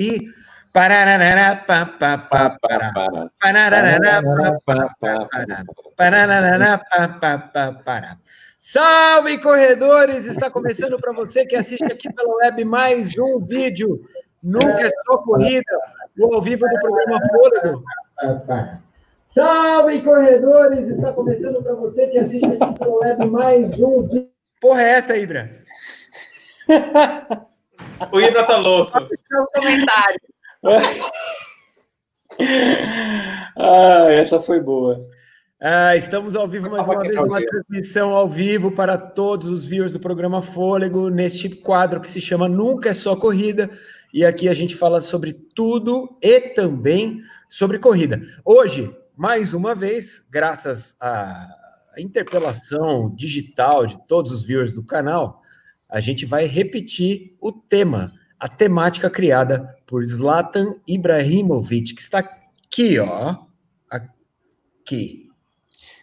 e Salve corredores! Está começando para você que assiste aqui pela web mais um vídeo. Nunca é só corrida, o ao vivo do programa Fôlego. Salve corredores! Está começando para você que assiste aqui pela web mais um vídeo. Porra, é essa, Ibra? o Ibra tá louco. comentário ah, essa foi boa. Ah, estamos ao vivo mais uma vez, uma transmissão ao vivo para todos os viewers do programa Fôlego, neste quadro que se chama Nunca é Só Corrida, e aqui a gente fala sobre tudo e também sobre corrida. Hoje, mais uma vez, graças à interpelação digital de todos os viewers do canal, a gente vai repetir o tema a temática criada por Zlatan Ibrahimovic, que está aqui, ó. Aqui.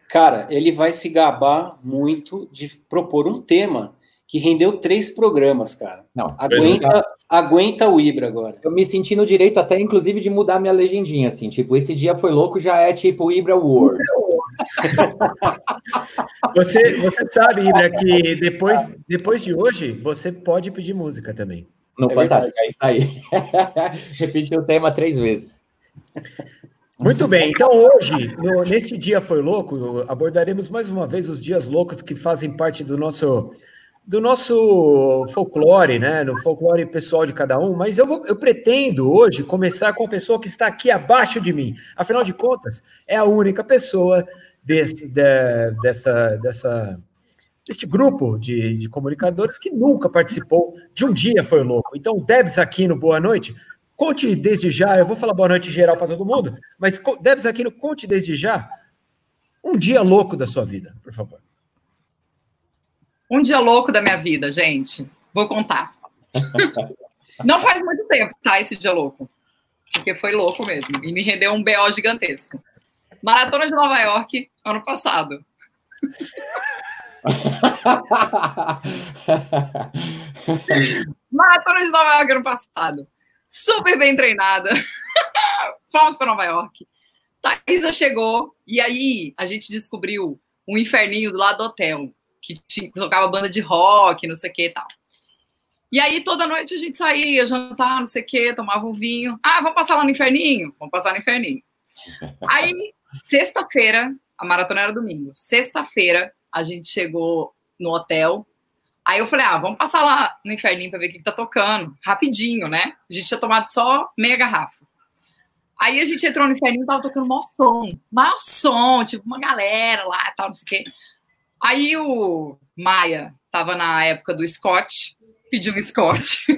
Cara, ele vai se gabar muito de propor um tema que rendeu três programas, cara. Não, aguenta, aguenta o Ibra agora. Eu me senti no direito até, inclusive, de mudar minha legendinha, assim, tipo, esse dia foi louco, já é tipo Ibra World. você, você sabe, Ibra, que depois, depois de hoje, você pode pedir música também. No é Fantástico, verdade. é isso aí. Repetiu o tema três vezes. Muito bem, então hoje, no, neste dia foi louco, abordaremos mais uma vez os dias loucos que fazem parte do nosso do nosso folclore, né? No folclore pessoal de cada um, mas eu, vou, eu pretendo hoje começar com a pessoa que está aqui abaixo de mim. Afinal de contas, é a única pessoa desse, de, dessa, dessa este grupo de, de, comunicadores que nunca participou de um dia foi louco. Então, Debs Aquino, boa noite. Conte desde já, eu vou falar boa noite geral para todo mundo, mas Debs Aquino, conte desde já um dia louco da sua vida, por favor. Um dia louco da minha vida, gente. Vou contar. Não faz muito tempo, tá? Esse dia louco. Porque foi louco mesmo. E me rendeu um BO gigantesco. Maratona de Nova York, ano passado. Maratona de Nova York ano passado. Super bem treinada. Fomos para Nova York. Thaisa chegou e aí a gente descobriu um inferninho do lado do hotel, que tinha, tocava banda de rock, não sei o que e tal. E aí toda noite a gente saía, jantar, não sei o que, tomava um vinho. Ah, vamos passar lá no inferninho? Vamos passar no inferninho. Aí, sexta-feira, a maratona era domingo. Sexta-feira, a gente chegou no hotel. Aí eu falei, ah, vamos passar lá no inferninho para ver o que, que tá tocando. Rapidinho, né? A gente tinha tomado só meia garrafa. Aí a gente entrou no inferninho e tava tocando maior som. Maior som, tipo, uma galera lá, tal, não sei o quê. Aí o Maia tava na época do Scott, pediu um Scott.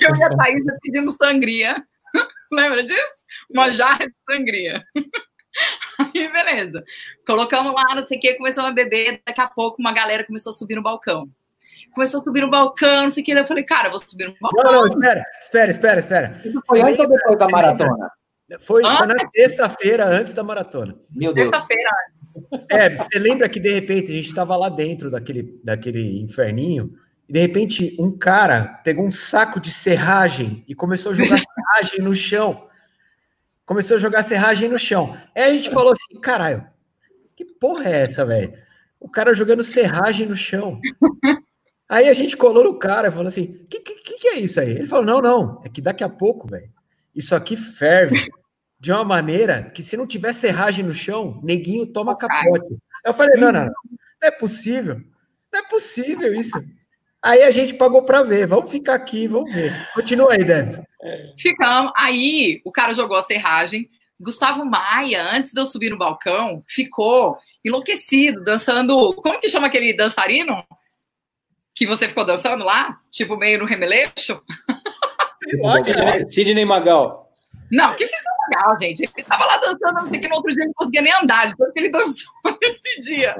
eu e a Thaís pedindo sangria. Lembra disso? Uma jarra de sangria. Aí, beleza. Colocamos lá, não sei o que, começamos a beber. Daqui a pouco, uma galera começou a subir no balcão. Começou a subir no balcão, não sei o que. Daí eu falei, cara, eu vou subir no balcão. Não, não, espera, espera, espera, espera. Isso foi antes ou depois da maratona? Foi, foi na sexta-feira, antes da maratona. Meu Deus. Sexta-feira antes. É, você lembra que de repente a gente estava lá dentro daquele, daquele inferninho e de repente um cara pegou um saco de serragem e começou a jogar serragem no chão começou a jogar serragem no chão. Aí a gente falou assim: caralho, que porra é essa, velho? O cara jogando serragem no chão. Aí a gente colou no cara e falou assim: que, que, que é isso aí? Ele falou: não, não, é que daqui a pouco, velho, isso aqui ferve de uma maneira que se não tiver serragem no chão, neguinho toma capote. Eu falei: não, não, não, não é possível. Não é possível isso. Aí a gente pagou para ver. Vamos ficar aqui, vamos ver. Continua aí, Débora. Ficamos. Aí o cara jogou a serragem. Gustavo Maia, antes de eu subir no balcão, ficou enlouquecido, dançando. Como que chama aquele dançarino? Que você ficou dançando lá? Tipo, meio no remeleixo? Sidney, Sidney Magal. Não, que fiz legal, gente. Ele estava lá dançando, não sei que no outro dia ele não conseguia nem andar, de tanto que ele dançou nesse dia.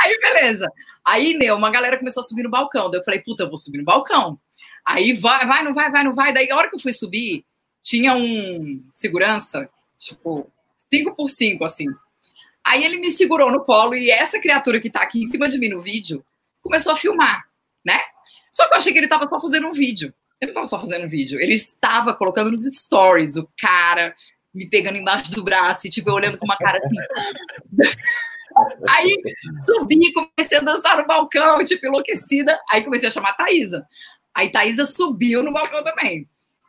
Aí, beleza. Aí, meu, uma galera começou a subir no balcão. Daí eu falei, puta, eu vou subir no balcão. Aí vai, vai, não vai, vai, não vai. Daí, a hora que eu fui subir, tinha um segurança, tipo, 5 por 5 assim. Aí ele me segurou no colo e essa criatura que tá aqui em cima de mim no vídeo começou a filmar, né? Só que eu achei que ele tava só fazendo um vídeo. Ele não estava só fazendo vídeo, ele estava colocando nos stories o cara me pegando embaixo do braço e, tipo, eu olhando com uma cara assim. Aí subi, comecei a dançar no balcão, tipo, enlouquecida. Aí comecei a chamar a Thaisa. Aí Thaisa subiu no balcão também.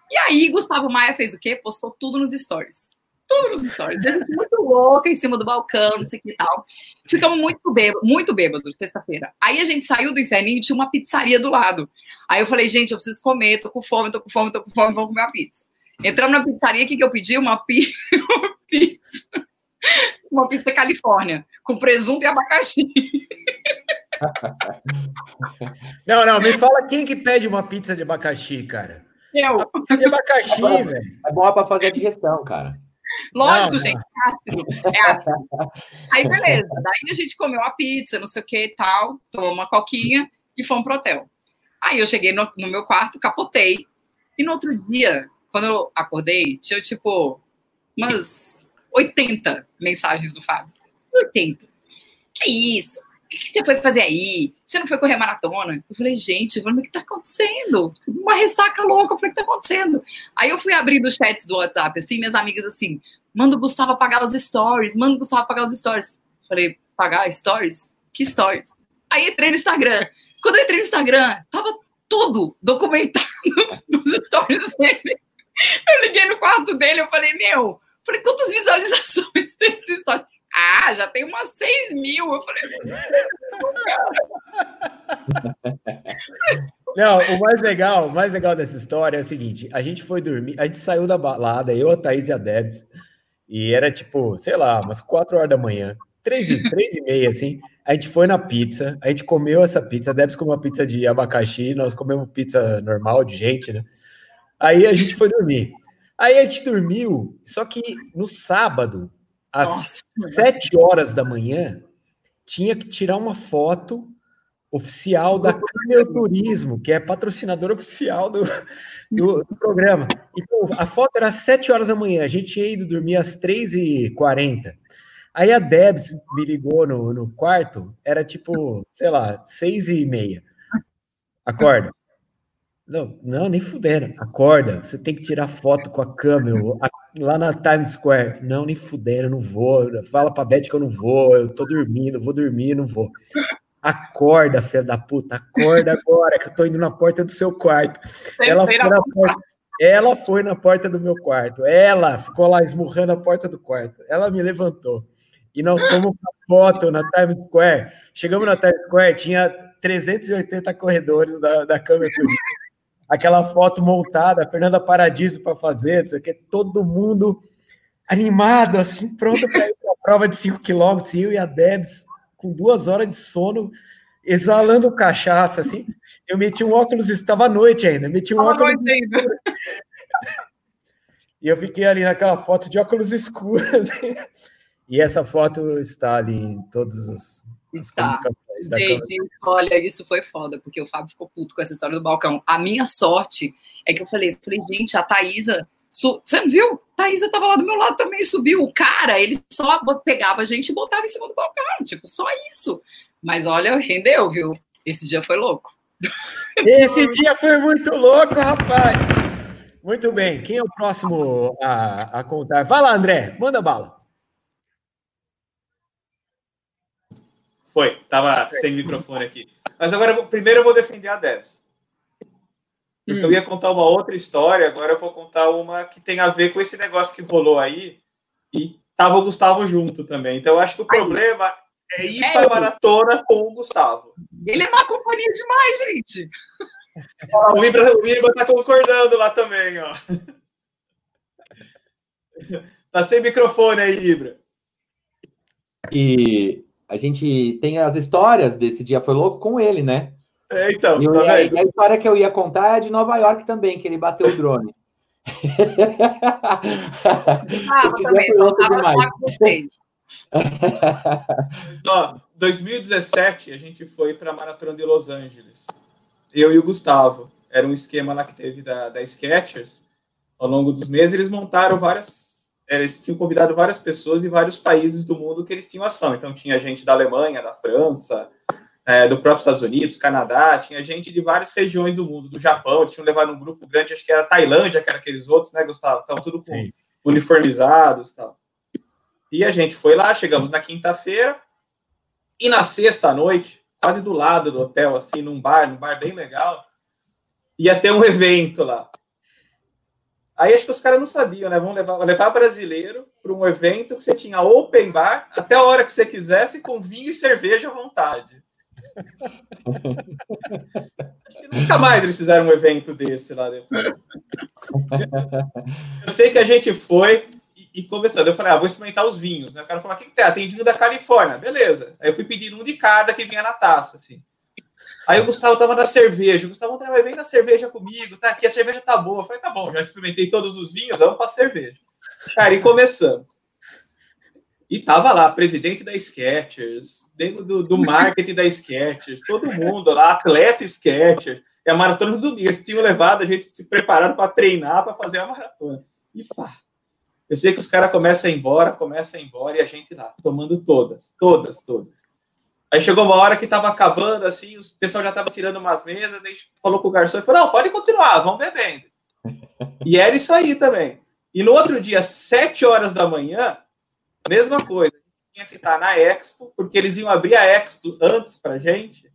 E aí Gustavo Maia fez o quê? Postou tudo nos stories. Tudo nos stories. Muito louca em cima do balcão, não sei o que e tal. Ficamos muito bêbados, muito bêbados, sexta-feira. Aí a gente saiu do inferninho e tinha uma pizzaria do lado. Aí eu falei, gente, eu preciso comer, tô com fome, tô com fome, tô com fome, vamos comer uma pizza. Entramos na pizzaria, o que, que eu pedi? Uma pizza. Uma pizza, uma pizza Califórnia, com presunto e abacaxi. Não, não, me fala quem que pede uma pizza de abacaxi, cara. Eu. Uma pizza de abacaxi, é velho. É bom para fazer a digestão, cara. Lógico, não, gente, é ácido. É ácido. Aí, beleza. Daí a gente comeu a pizza, não sei o que e tal, tomou uma coquinha e fomos pro hotel. Aí eu cheguei no, no meu quarto, capotei. E no outro dia, quando eu acordei, tinha tipo umas 80 mensagens do Fábio. 80. Que isso? O que você foi fazer aí? Você não foi correr maratona? Eu falei, gente, o que tá acontecendo? Uma ressaca louca. Eu falei, o que tá acontecendo? Aí eu fui abrindo os chats do WhatsApp, assim, minhas amigas assim, manda o Gustavo apagar os stories, manda o Gustavo apagar os stories. Eu falei, pagar stories? Que stories? Aí entrei no Instagram. Quando eu entrei no Instagram, tava tudo documentado nos stories dele. Eu liguei no quarto dele, eu falei, meu, falei, quantas visualizações tem essa história? Ah, já tem umas 6 mil. Eu falei, não, o mais legal, o mais legal dessa história é o seguinte: a gente foi dormir, a gente saiu da balada, eu, a Thaís e a Debs, e era tipo, sei lá, umas 4 horas da manhã, 3 e, 3 e meia, assim. A gente foi na pizza, a gente comeu essa pizza, a Debs comeu uma pizza de abacaxi, nós comemos pizza normal de gente, né? Aí a gente foi dormir. Aí a gente dormiu, só que no sábado, às Nossa. 7 horas da manhã, tinha que tirar uma foto oficial da Câmara Turismo, que é patrocinador oficial do, do, do, programa. Então, a foto era às 7 horas da manhã, a gente tinha ido dormir às 3h40. Aí a Debs me ligou no, no quarto, era tipo, sei lá, 6 e meia. Acorda. Não, não, nem fudendo. Acorda, você tem que tirar foto com a câmera lá na Times Square. Não, nem fudendo, não vou. Fala pra Beth que eu não vou, eu tô dormindo, vou dormir, não vou. Acorda, filha da puta, acorda agora, que eu tô indo na porta do seu quarto. Ela foi, na porta, ela foi na porta do meu quarto. Ela ficou lá esmurrando a porta do quarto. Ela me levantou. E nós fomos para foto na Times Square. Chegamos na Times Square, tinha 380 corredores da, da câmera aquela foto montada, a Fernanda Paradiso para fazer, isso aqui, todo mundo animado, assim, pronto para ir para a prova de 5 quilômetros, eu e a Debs, com duas horas de sono, exalando cachaça, assim, eu meti um óculos, estava à noite ainda, meti um óculos... Ainda. E eu fiquei ali naquela foto de óculos escuros, assim, e essa foto está ali em todos os... Está. Gente, olha, isso foi foda, porque o Fábio ficou puto com essa história do balcão. A minha sorte é que eu falei, falei, gente, a Thaisa. Su... Você não viu? A Thaisa tava lá do meu lado também, subiu. O cara, ele só pegava a gente e botava em cima do balcão, tipo, só isso. Mas olha, rendeu, viu? Esse dia foi louco. Esse dia foi muito louco, rapaz. Muito bem. Quem é o próximo a, a contar? Vai lá, André, manda bala. Foi, tava sem microfone aqui. Mas agora, primeiro eu vou defender a Debs. Hum. Eu ia contar uma outra história, agora eu vou contar uma que tem a ver com esse negócio que rolou aí. E tava o Gustavo junto também. Então eu acho que o problema é ir é para a maratona com o Gustavo. Ele é uma companhia demais, gente. o Ibra, o Ibra tá concordando lá também, ó. Tá sem microfone aí, Ibra. E a gente tem as histórias desse dia foi louco com ele, né? É, então, e, tá a, a história que eu ia contar é de Nova York também, que ele bateu o drone. Ah, Esse também, dia foi louco demais. Ó, 2017 a gente foi para a Maratona de Los Angeles. Eu e o Gustavo. Era um esquema lá que teve da, da Skechers. Ao longo dos meses, eles montaram várias eles tinham convidado várias pessoas de vários países do mundo que eles tinham ação. Então tinha gente da Alemanha, da França, é, do próprio Estados Unidos, Canadá, tinha gente de várias regiões do mundo, do Japão, eles tinham levado um grupo grande, acho que era Tailândia, que era aqueles outros, né, Gustavo? Estavam tudo com, uniformizados e tal. E a gente foi lá, chegamos na quinta-feira, e na sexta noite, quase do lado do hotel, assim, num bar, num bar bem legal, ia ter um evento lá. Aí acho que os caras não sabiam, né? Vão levar, levar brasileiro para um evento que você tinha open bar até a hora que você quisesse, com vinho e cerveja à vontade. acho que nunca mais eles fizeram um evento desse lá depois. Eu sei que a gente foi e, e conversando. Eu falei, ah, vou experimentar os vinhos. Né? O cara falou, o que, que tem? Ah, tem vinho da Califórnia. Beleza. Aí eu fui pedindo um de cada que vinha na taça, assim. Aí o Gustavo tava na cerveja. O Gustavo vai bem na cerveja comigo, tá? Aqui a cerveja tá boa. Eu falei, tá bom, já experimentei todos os vinhos, vamos pra cerveja. Cara, e começamos. E tava lá, presidente da Skechers, dentro do, do marketing da Skechers, todo mundo lá, atleta Skechers. E a maratona do domingo. Eles tinham levado a gente se preparando para treinar, para fazer a maratona. E pá. Eu sei que os caras começam a ir embora, começam a ir embora, e a gente lá, tomando todas, todas, todas. Aí chegou uma hora que estava acabando, assim, o pessoal já estava tirando umas mesas, a gente falou com o garçom e falou: não, pode continuar, vamos bebendo. E era isso aí também. E no outro dia, sete horas da manhã, mesma coisa. Tinha que estar na Expo, porque eles iam abrir a Expo antes para gente,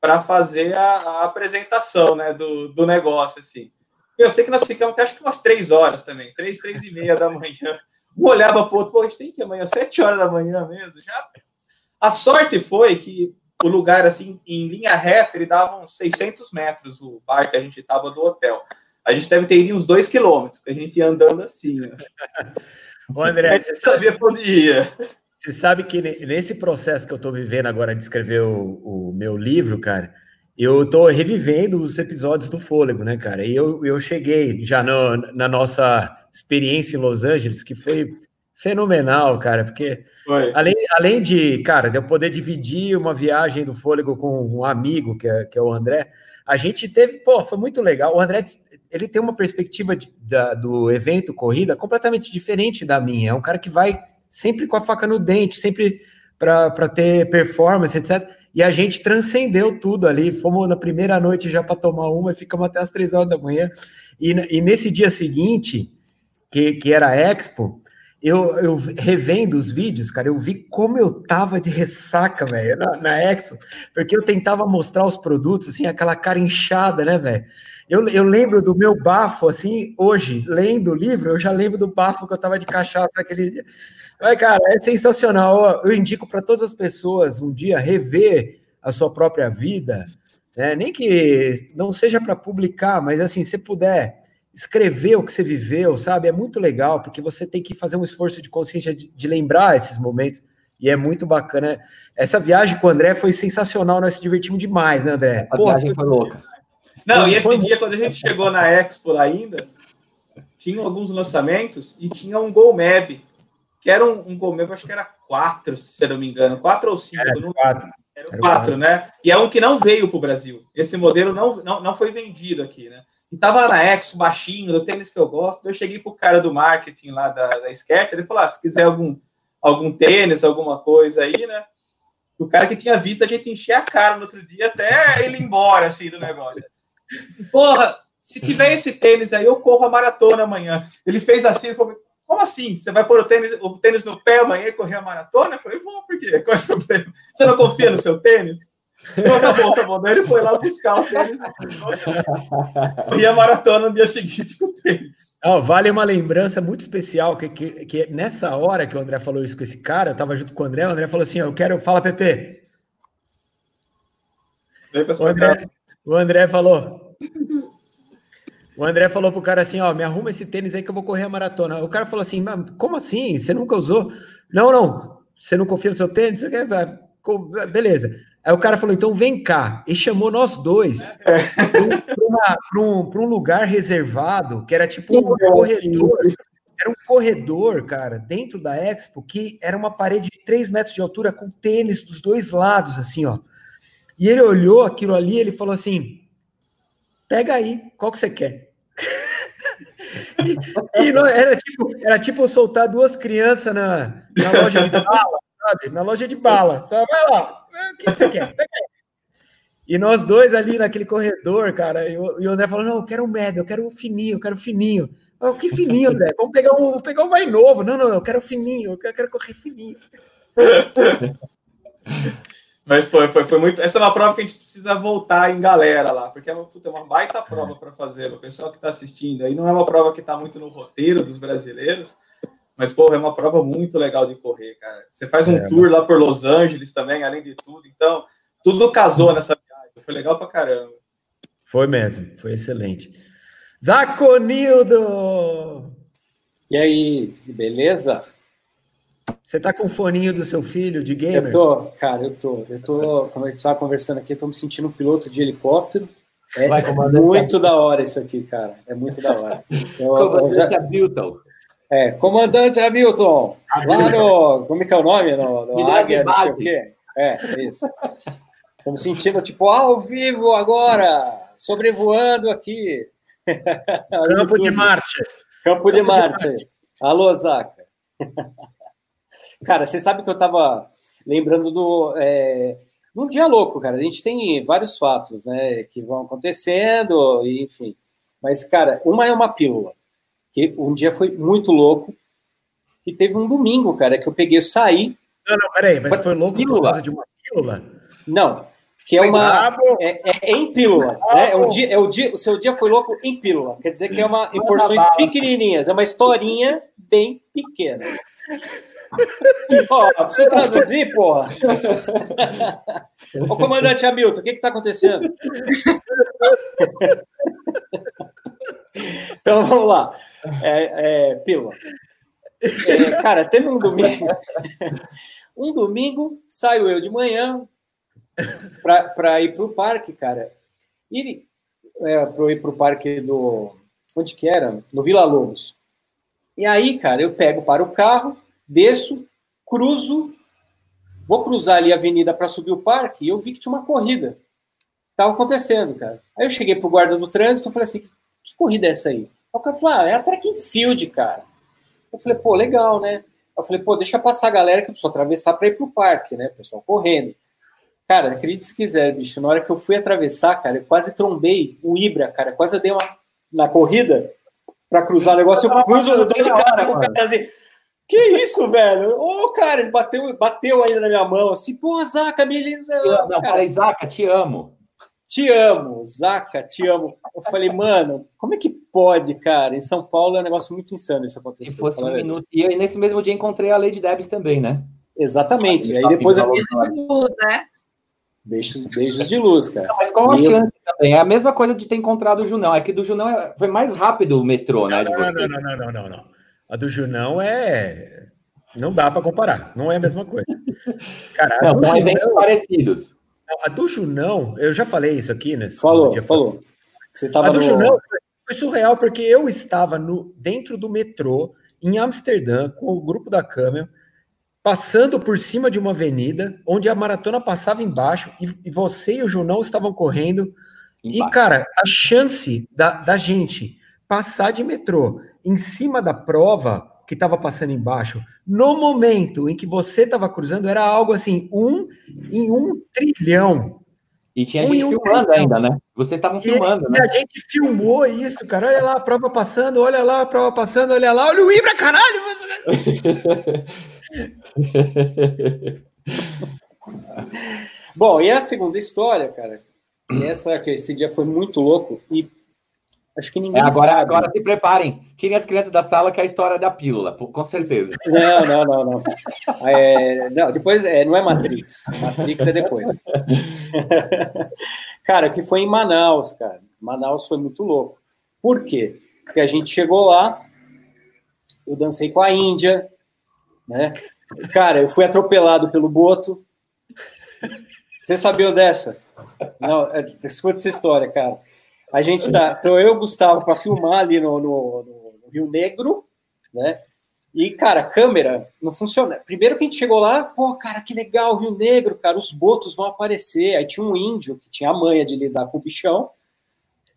para fazer a, a, apresentação né, do, do negócio. assim. Eu sei que nós ficamos até acho que umas três horas também, três, três e meia da manhã. Um olhava para o outro, pô, a gente tem que amanhã, sete horas da manhã mesmo, já a sorte foi que o lugar, assim, em linha reta, ele dava uns 600 metros, o bar que a gente estava do hotel. A gente deve ter ido uns dois quilômetros, porque a gente ia andando assim. Né? Ô, André, você sabia para onde ia. Você sabe que nesse processo que eu estou vivendo agora de escrever o, o meu livro, cara, eu estou revivendo os episódios do Fôlego, né, cara? E eu, eu cheguei já no, na nossa experiência em Los Angeles, que foi fenomenal, cara, porque além, além de, cara, de eu poder dividir uma viagem do fôlego com um amigo, que é, que é o André, a gente teve, pô, foi muito legal. O André, ele tem uma perspectiva de, da, do evento corrida completamente diferente da minha. É um cara que vai sempre com a faca no dente, sempre para ter performance, etc. E a gente transcendeu tudo ali. Fomos na primeira noite já para tomar uma e ficamos até as três horas da manhã. E, e nesse dia seguinte, que, que era a Expo, eu, eu revendo os vídeos, cara, eu vi como eu tava de ressaca, velho, na, na Expo, porque eu tentava mostrar os produtos, assim, aquela cara inchada, né, velho? Eu, eu lembro do meu bafo, assim, hoje, lendo o livro, eu já lembro do bafo que eu tava de cachaça naquele dia. Mas, cara, é sensacional. Eu indico para todas as pessoas um dia rever a sua própria vida, né? nem que não seja para publicar, mas assim, se puder escrever o que você viveu, sabe? É muito legal, porque você tem que fazer um esforço de consciência de, de lembrar esses momentos. E é muito bacana. Essa viagem com o André foi sensacional, nós se divertimos demais, né, André? Essa Porra, viagem foi louca. Não, foi, e esse foi... dia, quando a gente chegou na Expo lá ainda, tinham alguns lançamentos e tinha um Go Map, que era um, um Go Map, acho que era quatro, se eu não me engano, quatro ou cinco. Era não... quatro. Era, era quatro, quatro, né? E é um que não veio para o Brasil. Esse modelo não, não, não foi vendido aqui, né? E tava na Exo, baixinho, do tênis que eu gosto. Eu cheguei pro cara do marketing lá da, da Sketch, ele falou: ah, se quiser algum, algum tênis, alguma coisa aí, né? O cara que tinha visto a gente encher a cara no outro dia até ele ir embora, assim, do negócio. Porra, se tiver esse tênis aí, eu corro a maratona amanhã. Ele fez assim, ele falou, como assim? Você vai pôr o tênis, o tênis no pé amanhã e correr a maratona? Eu falei, vou, por quê? Qual é o problema? Você não confia no seu tênis? Então, tá bom, tá bom. Daí ele foi lá buscar o tênis e a maratona no dia seguinte com o tênis. Oh, vale uma lembrança muito especial, que, que, que nessa hora que o André falou isso com esse cara, eu tava junto com o André, o André falou assim, eu quero... Fala, Pepe. O André, o André falou... O André falou pro cara assim, ó, me arruma esse tênis aí que eu vou correr a maratona. O cara falou assim, mas como assim? Você nunca usou? Não, não. Você não confia no seu tênis? Você quer... Beleza. Aí o cara falou: então vem cá. E chamou nós dois para um, um, lugar reservado, que era tipo um corredor. Era um corredor, cara, dentro da Expo, que era uma parede de 3 metros de altura com tênis dos dois lados, assim, ó. E ele olhou aquilo ali ele falou assim: pega aí, qual que você quer? e, e não, era, tipo, era tipo soltar duas crianças na, na loja de bala, sabe? Na loja de bala. Sabe? Vai lá, o que você quer? E nós dois ali naquele corredor, cara, e o, André falou: não, eu quero o médio, eu quero o fininho, eu quero o fininho. Oh, que fininho, André? Vamos pegar um, pegar um mais novo. Não, não, eu quero fininho, eu quero correr fininho. Mas foi, foi, foi muito. Essa é uma prova que a gente precisa voltar em galera lá, porque é uma, puta, uma baita prova para fazer. O pessoal que está assistindo aí não é uma prova que está muito no roteiro dos brasileiros, mas, pô, é uma prova muito legal de correr, cara. Você faz um é, tour lá por Los Angeles também, além de tudo. Então, tudo casou nessa viagem. Foi legal pra caramba. Foi mesmo, foi excelente. Zaconildo! E aí, beleza? Você tá com o foninho do seu filho de gamer? Eu tô, cara, eu tô. Eu tô, como a gente estava conversando aqui, eu tô me sentindo um piloto de helicóptero. É Vai, muito da hora isso aqui, cara. É muito da hora. Eu, comandante já... Hamilton. É, comandante Hamilton. Lá no. Como é que é o nome? No, no Águia, não sei o quê. É, isso. Estamos sentindo, tipo, ao vivo agora, sobrevoando aqui. Campo de Marte. Campo de Marte. Alô, Zaca. Cara, você sabe que eu estava lembrando do. É, num dia louco, cara. A gente tem vários fatos, né, que vão acontecendo, enfim. Mas, cara, uma é uma pílula. Que um dia foi muito louco. E teve um domingo, cara, que eu peguei, saí. Não, não, peraí, mas foi louco pílula. por causa de uma pílula? Não, que é uma é, é, em pílula, né? É o dia, é o dia, o seu dia foi louco em pílula. Quer dizer que é uma em porções pequenininhas, é uma historinha bem pequena. Ó, oh, preciso traduzir, porra. Ô, comandante Hamilton, o que está acontecendo? então vamos lá. É, é. É, cara, teve um domingo. um domingo, saio eu de manhã para ir para o parque, cara. E é, para ir para o parque do. Onde que era? No Vila Lobos. E aí, cara, eu pego para o carro desço, cruzo, vou cruzar ali a avenida para subir o parque e eu vi que tinha uma corrida. Tava acontecendo, cara. Aí eu cheguei pro guarda do trânsito e falei assim: que corrida é essa aí? O cara falou: ah, é a track and field, cara. Eu falei: pô, legal, né? Eu falei: pô, deixa passar a galera que eu preciso atravessar para ir pro parque, né? O pessoal correndo. Cara, acredite se quiser, bicho. Na hora que eu fui atravessar, cara, eu quase trombei o Ibra, cara. Quase dei uma na corrida para cruzar o negócio. Eu cruzo, eu dou de cara, o cara assim. Que isso, velho? Ô, oh, cara, ele bateu, bateu ainda na minha mão, assim, pô, Zaca, me Não, não peraí, Zaca, te amo. Te amo, Zaca, te amo. Eu falei, mano, como é que pode, cara? Em São Paulo é um negócio muito insano isso acontecer. Se fosse um minuto. E aí, nesse mesmo dia, encontrei a Lady Debs também, né? Exatamente. E aí depois eu. Beijos de luz, né? Beijos, beijos de luz, cara. Não, mas qual a chance também? É a mesma coisa de ter encontrado o Junão. É que do Junão é, foi mais rápido o metrô, né? Não, não, não, não, não, não, não. A do Junão é. Não dá para comparar, não é a mesma coisa. Cara, não, são eventos parecidos. A do Junão, eu já falei isso aqui, né? Falou, dia, falou. Você tava a do no... Junão foi surreal, porque eu estava no, dentro do metrô, em Amsterdã, com o grupo da câmera, passando por cima de uma avenida, onde a maratona passava embaixo, e, e você e o Junão estavam correndo. Embaixo. E, cara, a chance da, da gente passar de metrô em cima da prova que estava passando embaixo, no momento em que você estava cruzando, era algo assim, um em um trilhão. E tinha um gente um filmando trilhão. ainda, né? Vocês estavam filmando, e, né? E a gente filmou isso, cara. Olha lá a prova passando, olha lá a prova passando, olha lá, olha o Ibra, caralho! Bom, e a segunda história, cara, essa que esse dia foi muito louco e Acho que ninguém é, agora, sabe. Agora se preparem. Tirem as crianças da sala que é a história da pílula, com certeza. Não, não, não, não. É, não, depois é, não é Matrix. Matrix é depois. cara, que foi em Manaus, cara. Manaus foi muito louco. Por quê? Porque a gente chegou lá, eu dancei com a Índia, né? Cara, eu fui atropelado pelo Boto. Você sabia dessa? Não, é, escuta essa história, cara. A gente tá. Então eu Gustavo para filmar ali no, no, no, Rio Negro, né? E, cara, câmera não funciona. Primeiro que a gente chegou lá, pô, cara, que legal, Rio Negro, cara, os botos vão aparecer. Aí tinha um índio que tinha a manha de lidar com o bichão.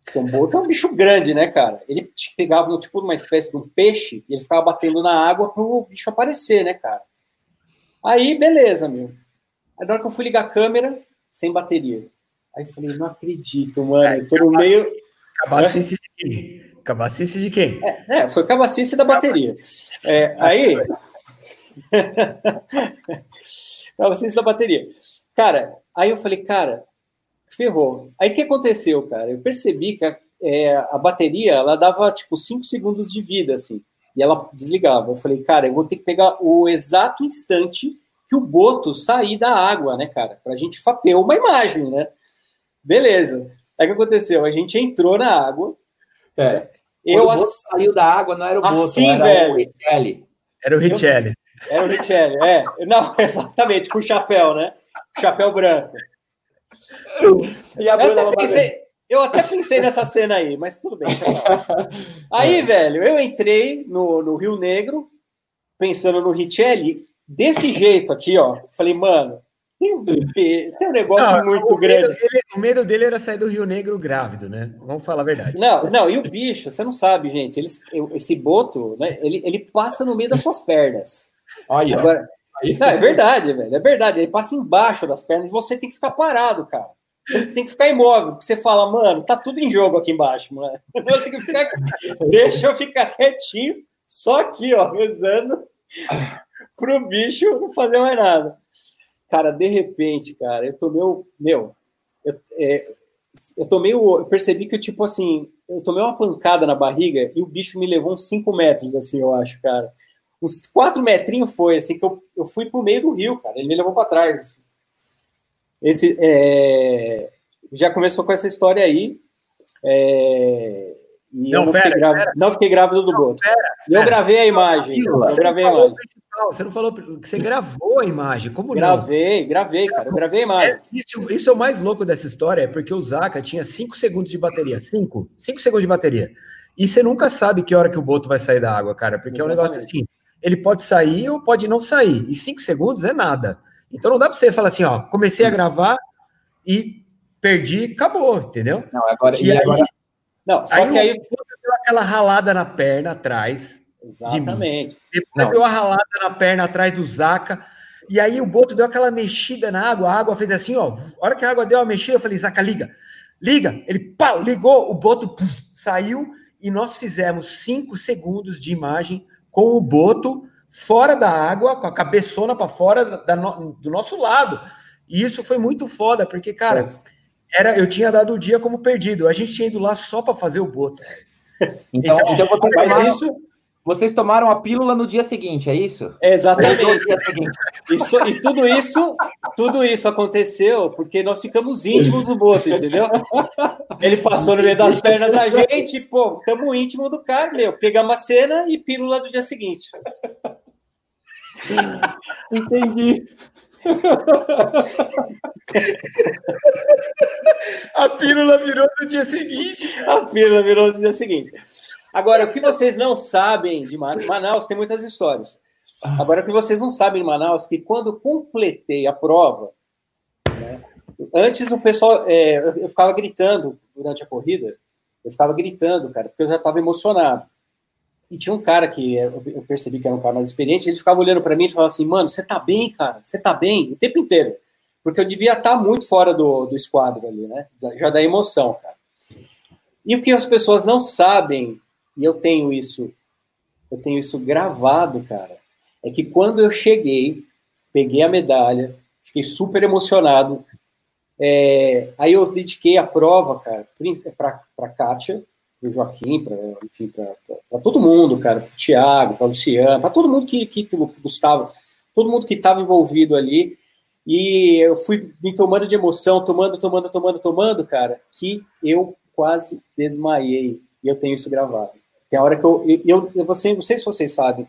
Então, boto é um bicho grande, né, cara? Ele pegava tipo uma espécie de um peixe e ele ficava batendo na água para o bicho aparecer, né, cara? Aí, beleza, meu. Aí, na hora que eu fui ligar a câmera, sem bateria. Aí eu falei, não acredito, mano. É, eu tô no meio. Cabacice de quem? Cabacice de quem? É, é foi cabacice da bateria. É, aí. cabacice da bateria. Cara, aí eu falei, cara, ferrou. Aí o que aconteceu, cara? Eu percebi que a, é, a bateria, ela dava, tipo, 5 segundos de vida, assim. E ela desligava. Eu falei, cara, eu vou ter que pegar o exato instante que o boto sair da água, né, cara? Pra gente ter uma imagem, né? Beleza. Aí o que aconteceu? A gente entrou na água. É. Eu o boto saiu da água, não era o boto, assim, era velho. o Richelli. Era o Richelli. Era o Richelli, é. Não, exatamente, com o chapéu, né? Chapéu branco. E a eu, até pensei, eu até pensei nessa cena aí, mas tudo bem. Aí, é. velho, eu entrei no, no Rio Negro, pensando no Richelli, desse jeito aqui, ó. Falei, mano, tem um, tem um negócio não, muito o grande. Medo dele, o medo dele era sair do Rio Negro grávido, né? Vamos falar a verdade. Não, não, e o bicho, você não sabe, gente. Eles, esse boto, né? Ele, ele passa no meio das suas pernas. Olha. Agora, não, é verdade, velho. É verdade. Ele passa embaixo das pernas e você tem que ficar parado, cara. Você tem que ficar imóvel, porque você fala, mano, tá tudo em jogo aqui embaixo, mano. Eu tenho que ficar... Deixa eu ficar quietinho, só aqui, ó, rezando pro bicho não fazer mais nada. Cara, de repente, cara, eu tomei o. Meu, eu, é, eu tomei o. Eu percebi que, tipo assim, eu tomei uma pancada na barriga e o bicho me levou uns 5 metros, assim, eu acho, cara. Uns 4 metrinhos foi, assim, que eu, eu fui pro meio do rio, cara. Ele me levou para trás. Assim. Esse. É, já começou com essa história aí. É, e não, não, pera, fiquei grávido, não fiquei grávido do Boto. Eu gravei a imagem. Eu gravei a imagem. Você não falou que você gravou a imagem. Como gravei, não? gravei, cara. Eu gravei a imagem. É, isso, isso, é o mais louco dessa história, é porque o Zaka tinha 5 segundos de bateria. 5? 5 segundos de bateria. E você nunca sabe que hora que o Boto vai sair da água, cara. Porque Exatamente. é um negócio assim. Ele pode sair ou pode não sair. E 5 segundos é nada. Então não dá para você falar assim, ó, comecei a gravar e perdi, acabou, entendeu? Não, agora, e, e aí, agora... Não, só aí que aí deu aquela ralada na perna atrás. Exatamente. De Depois não. deu a ralada na perna atrás do Zaca. E aí o Boto deu aquela mexida na água, a água fez assim, ó. A hora que a água deu uma mexida, eu falei, Zaca, liga. Liga. Ele, pau, ligou, o Boto pum, saiu e nós fizemos cinco segundos de imagem com o Boto fora da água, com a cabeçona para fora da, no, do nosso lado. E isso foi muito foda, porque, cara, era, eu tinha dado o dia como perdido. A gente tinha ido lá só para fazer o Boto. Então, então, então você faz isso. Vocês tomaram a pílula no dia seguinte, é isso? Exatamente. Isso, e tudo isso, tudo isso aconteceu porque nós ficamos íntimos do Boto, entendeu? Ele passou no meio das pernas a gente, pô, estamos íntimo do cara, meu. Pegamos a cena e pílula do dia seguinte. Entendi. A pílula virou no dia seguinte. A pílula virou no dia seguinte. Agora, o que vocês não sabem de Manaus, tem muitas histórias. Agora, o que vocês não sabem de Manaus, que quando completei a prova, né, antes o pessoal, é, eu ficava gritando durante a corrida, eu ficava gritando, cara, porque eu já estava emocionado. E tinha um cara que eu percebi que era um cara mais experiente, ele ficava olhando para mim e falava assim: Mano, você tá bem, cara? Você tá bem? O tempo inteiro. Porque eu devia estar tá muito fora do, do esquadro ali, né? Já da emoção, cara. E o que as pessoas não sabem, e eu tenho isso, eu tenho isso gravado, cara, é que quando eu cheguei, peguei a medalha, fiquei super emocionado. É, aí eu dediquei a prova, cara, para Kátia, para o Joaquim, para enfim, para todo mundo, cara, o Thiago, para Luciano, para todo mundo que, que Gustavo, todo mundo que estava envolvido ali. E eu fui me tomando de emoção, tomando, tomando, tomando, tomando, cara, que eu quase desmaiei. E eu tenho isso gravado. Tem a hora que eu. eu, eu você, não sei se vocês sabem.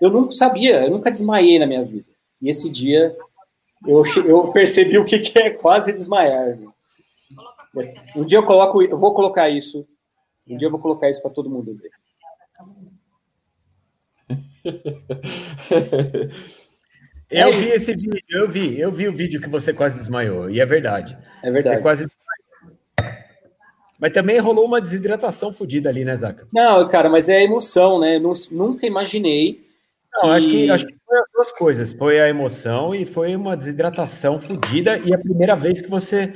Eu não sabia, eu nunca desmaiei na minha vida. E esse dia eu, eu percebi o que, que é quase desmaiar. Um dia eu coloco, eu vou colocar isso. Um dia eu vou colocar isso para todo mundo ver. Eu é vi esse vídeo, eu vi, eu vi o vídeo que você quase desmaiou, e é verdade. É verdade. Você quase Mas também rolou uma desidratação fodida ali, né, Zaca? Não, cara, mas é emoção, né? Nunca imaginei Não, acho que, acho que foi as duas coisas. Foi a emoção e foi uma desidratação fodida. E a primeira vez que você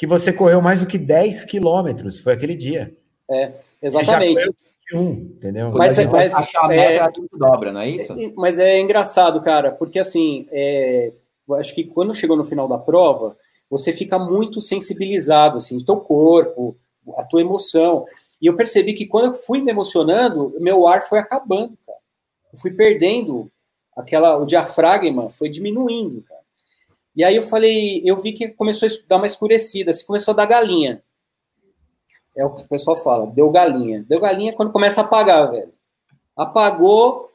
que você correu mais do que 10 quilômetros. Foi aquele dia. É, exatamente. Um, entendeu? Mas, mas, mas a é, é dobra, não é isso? Mas é engraçado, cara, porque assim, é, acho que quando chegou no final da prova, você fica muito sensibilizado, assim, o teu corpo, a tua emoção. E eu percebi que quando eu fui me emocionando, meu ar foi acabando, cara. Eu fui perdendo aquela, o diafragma foi diminuindo, cara. E aí eu falei, eu vi que começou a dar uma escurecida, assim, começou a dar galinha. É o que o pessoal fala, deu galinha. Deu galinha quando começa a apagar, velho. Apagou,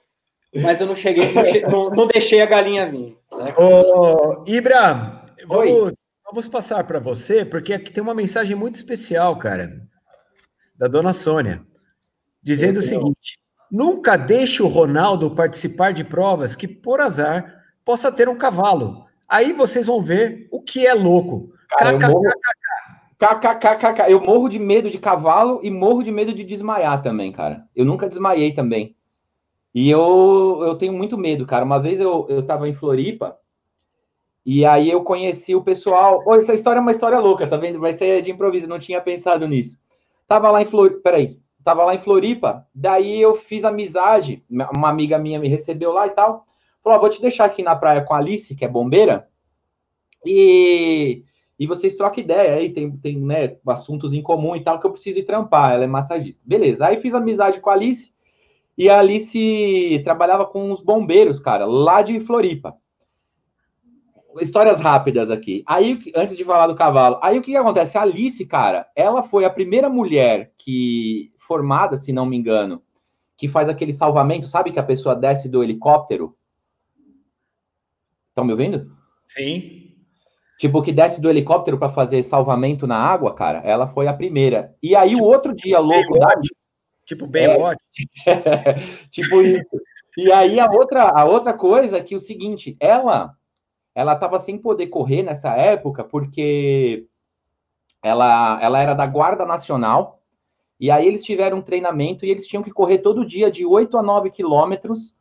mas eu não cheguei, não, che não, não deixei a galinha vir. Né? Ô, Ibra, vamos, vamos passar para você, porque aqui tem uma mensagem muito especial, cara, da dona Sônia, dizendo o seguinte: nunca deixe o Ronaldo participar de provas que, por azar, possa ter um cavalo. Aí vocês vão ver o que é louco. Cara. KKKKK. Eu morro de medo de cavalo e morro de medo de desmaiar também, cara. Eu nunca desmaiei também. E eu, eu tenho muito medo, cara. Uma vez eu, eu tava em Floripa e aí eu conheci o pessoal. Oh, essa história é uma história louca, tá vendo? Vai ser de improviso, não tinha pensado nisso. Tava lá em Floripa. Peraí. Tava lá em Floripa, daí eu fiz amizade. Uma amiga minha me recebeu lá e tal. Falou: vou te deixar aqui na praia com a Alice, que é bombeira. E e vocês trocam ideia aí, tem, tem né, assuntos em comum e tal, que eu preciso ir trampar, ela é massagista. Beleza, aí fiz amizade com a Alice, e a Alice trabalhava com os bombeiros, cara, lá de Floripa. Histórias rápidas aqui. Aí, antes de falar do cavalo, aí o que, que acontece? A Alice, cara, ela foi a primeira mulher que, formada, se não me engano, que faz aquele salvamento, sabe que a pessoa desce do helicóptero? Estão me ouvindo? Sim. Tipo, que desce do helicóptero para fazer salvamento na água, cara, ela foi a primeira. E aí, tipo, o outro dia louco da. Tipo, Baywatch. É, tipo isso. E aí, a outra, a outra coisa é que o seguinte, ela ela estava sem poder correr nessa época, porque ela, ela era da Guarda Nacional, e aí eles tiveram um treinamento e eles tinham que correr todo dia de 8 a 9 quilômetros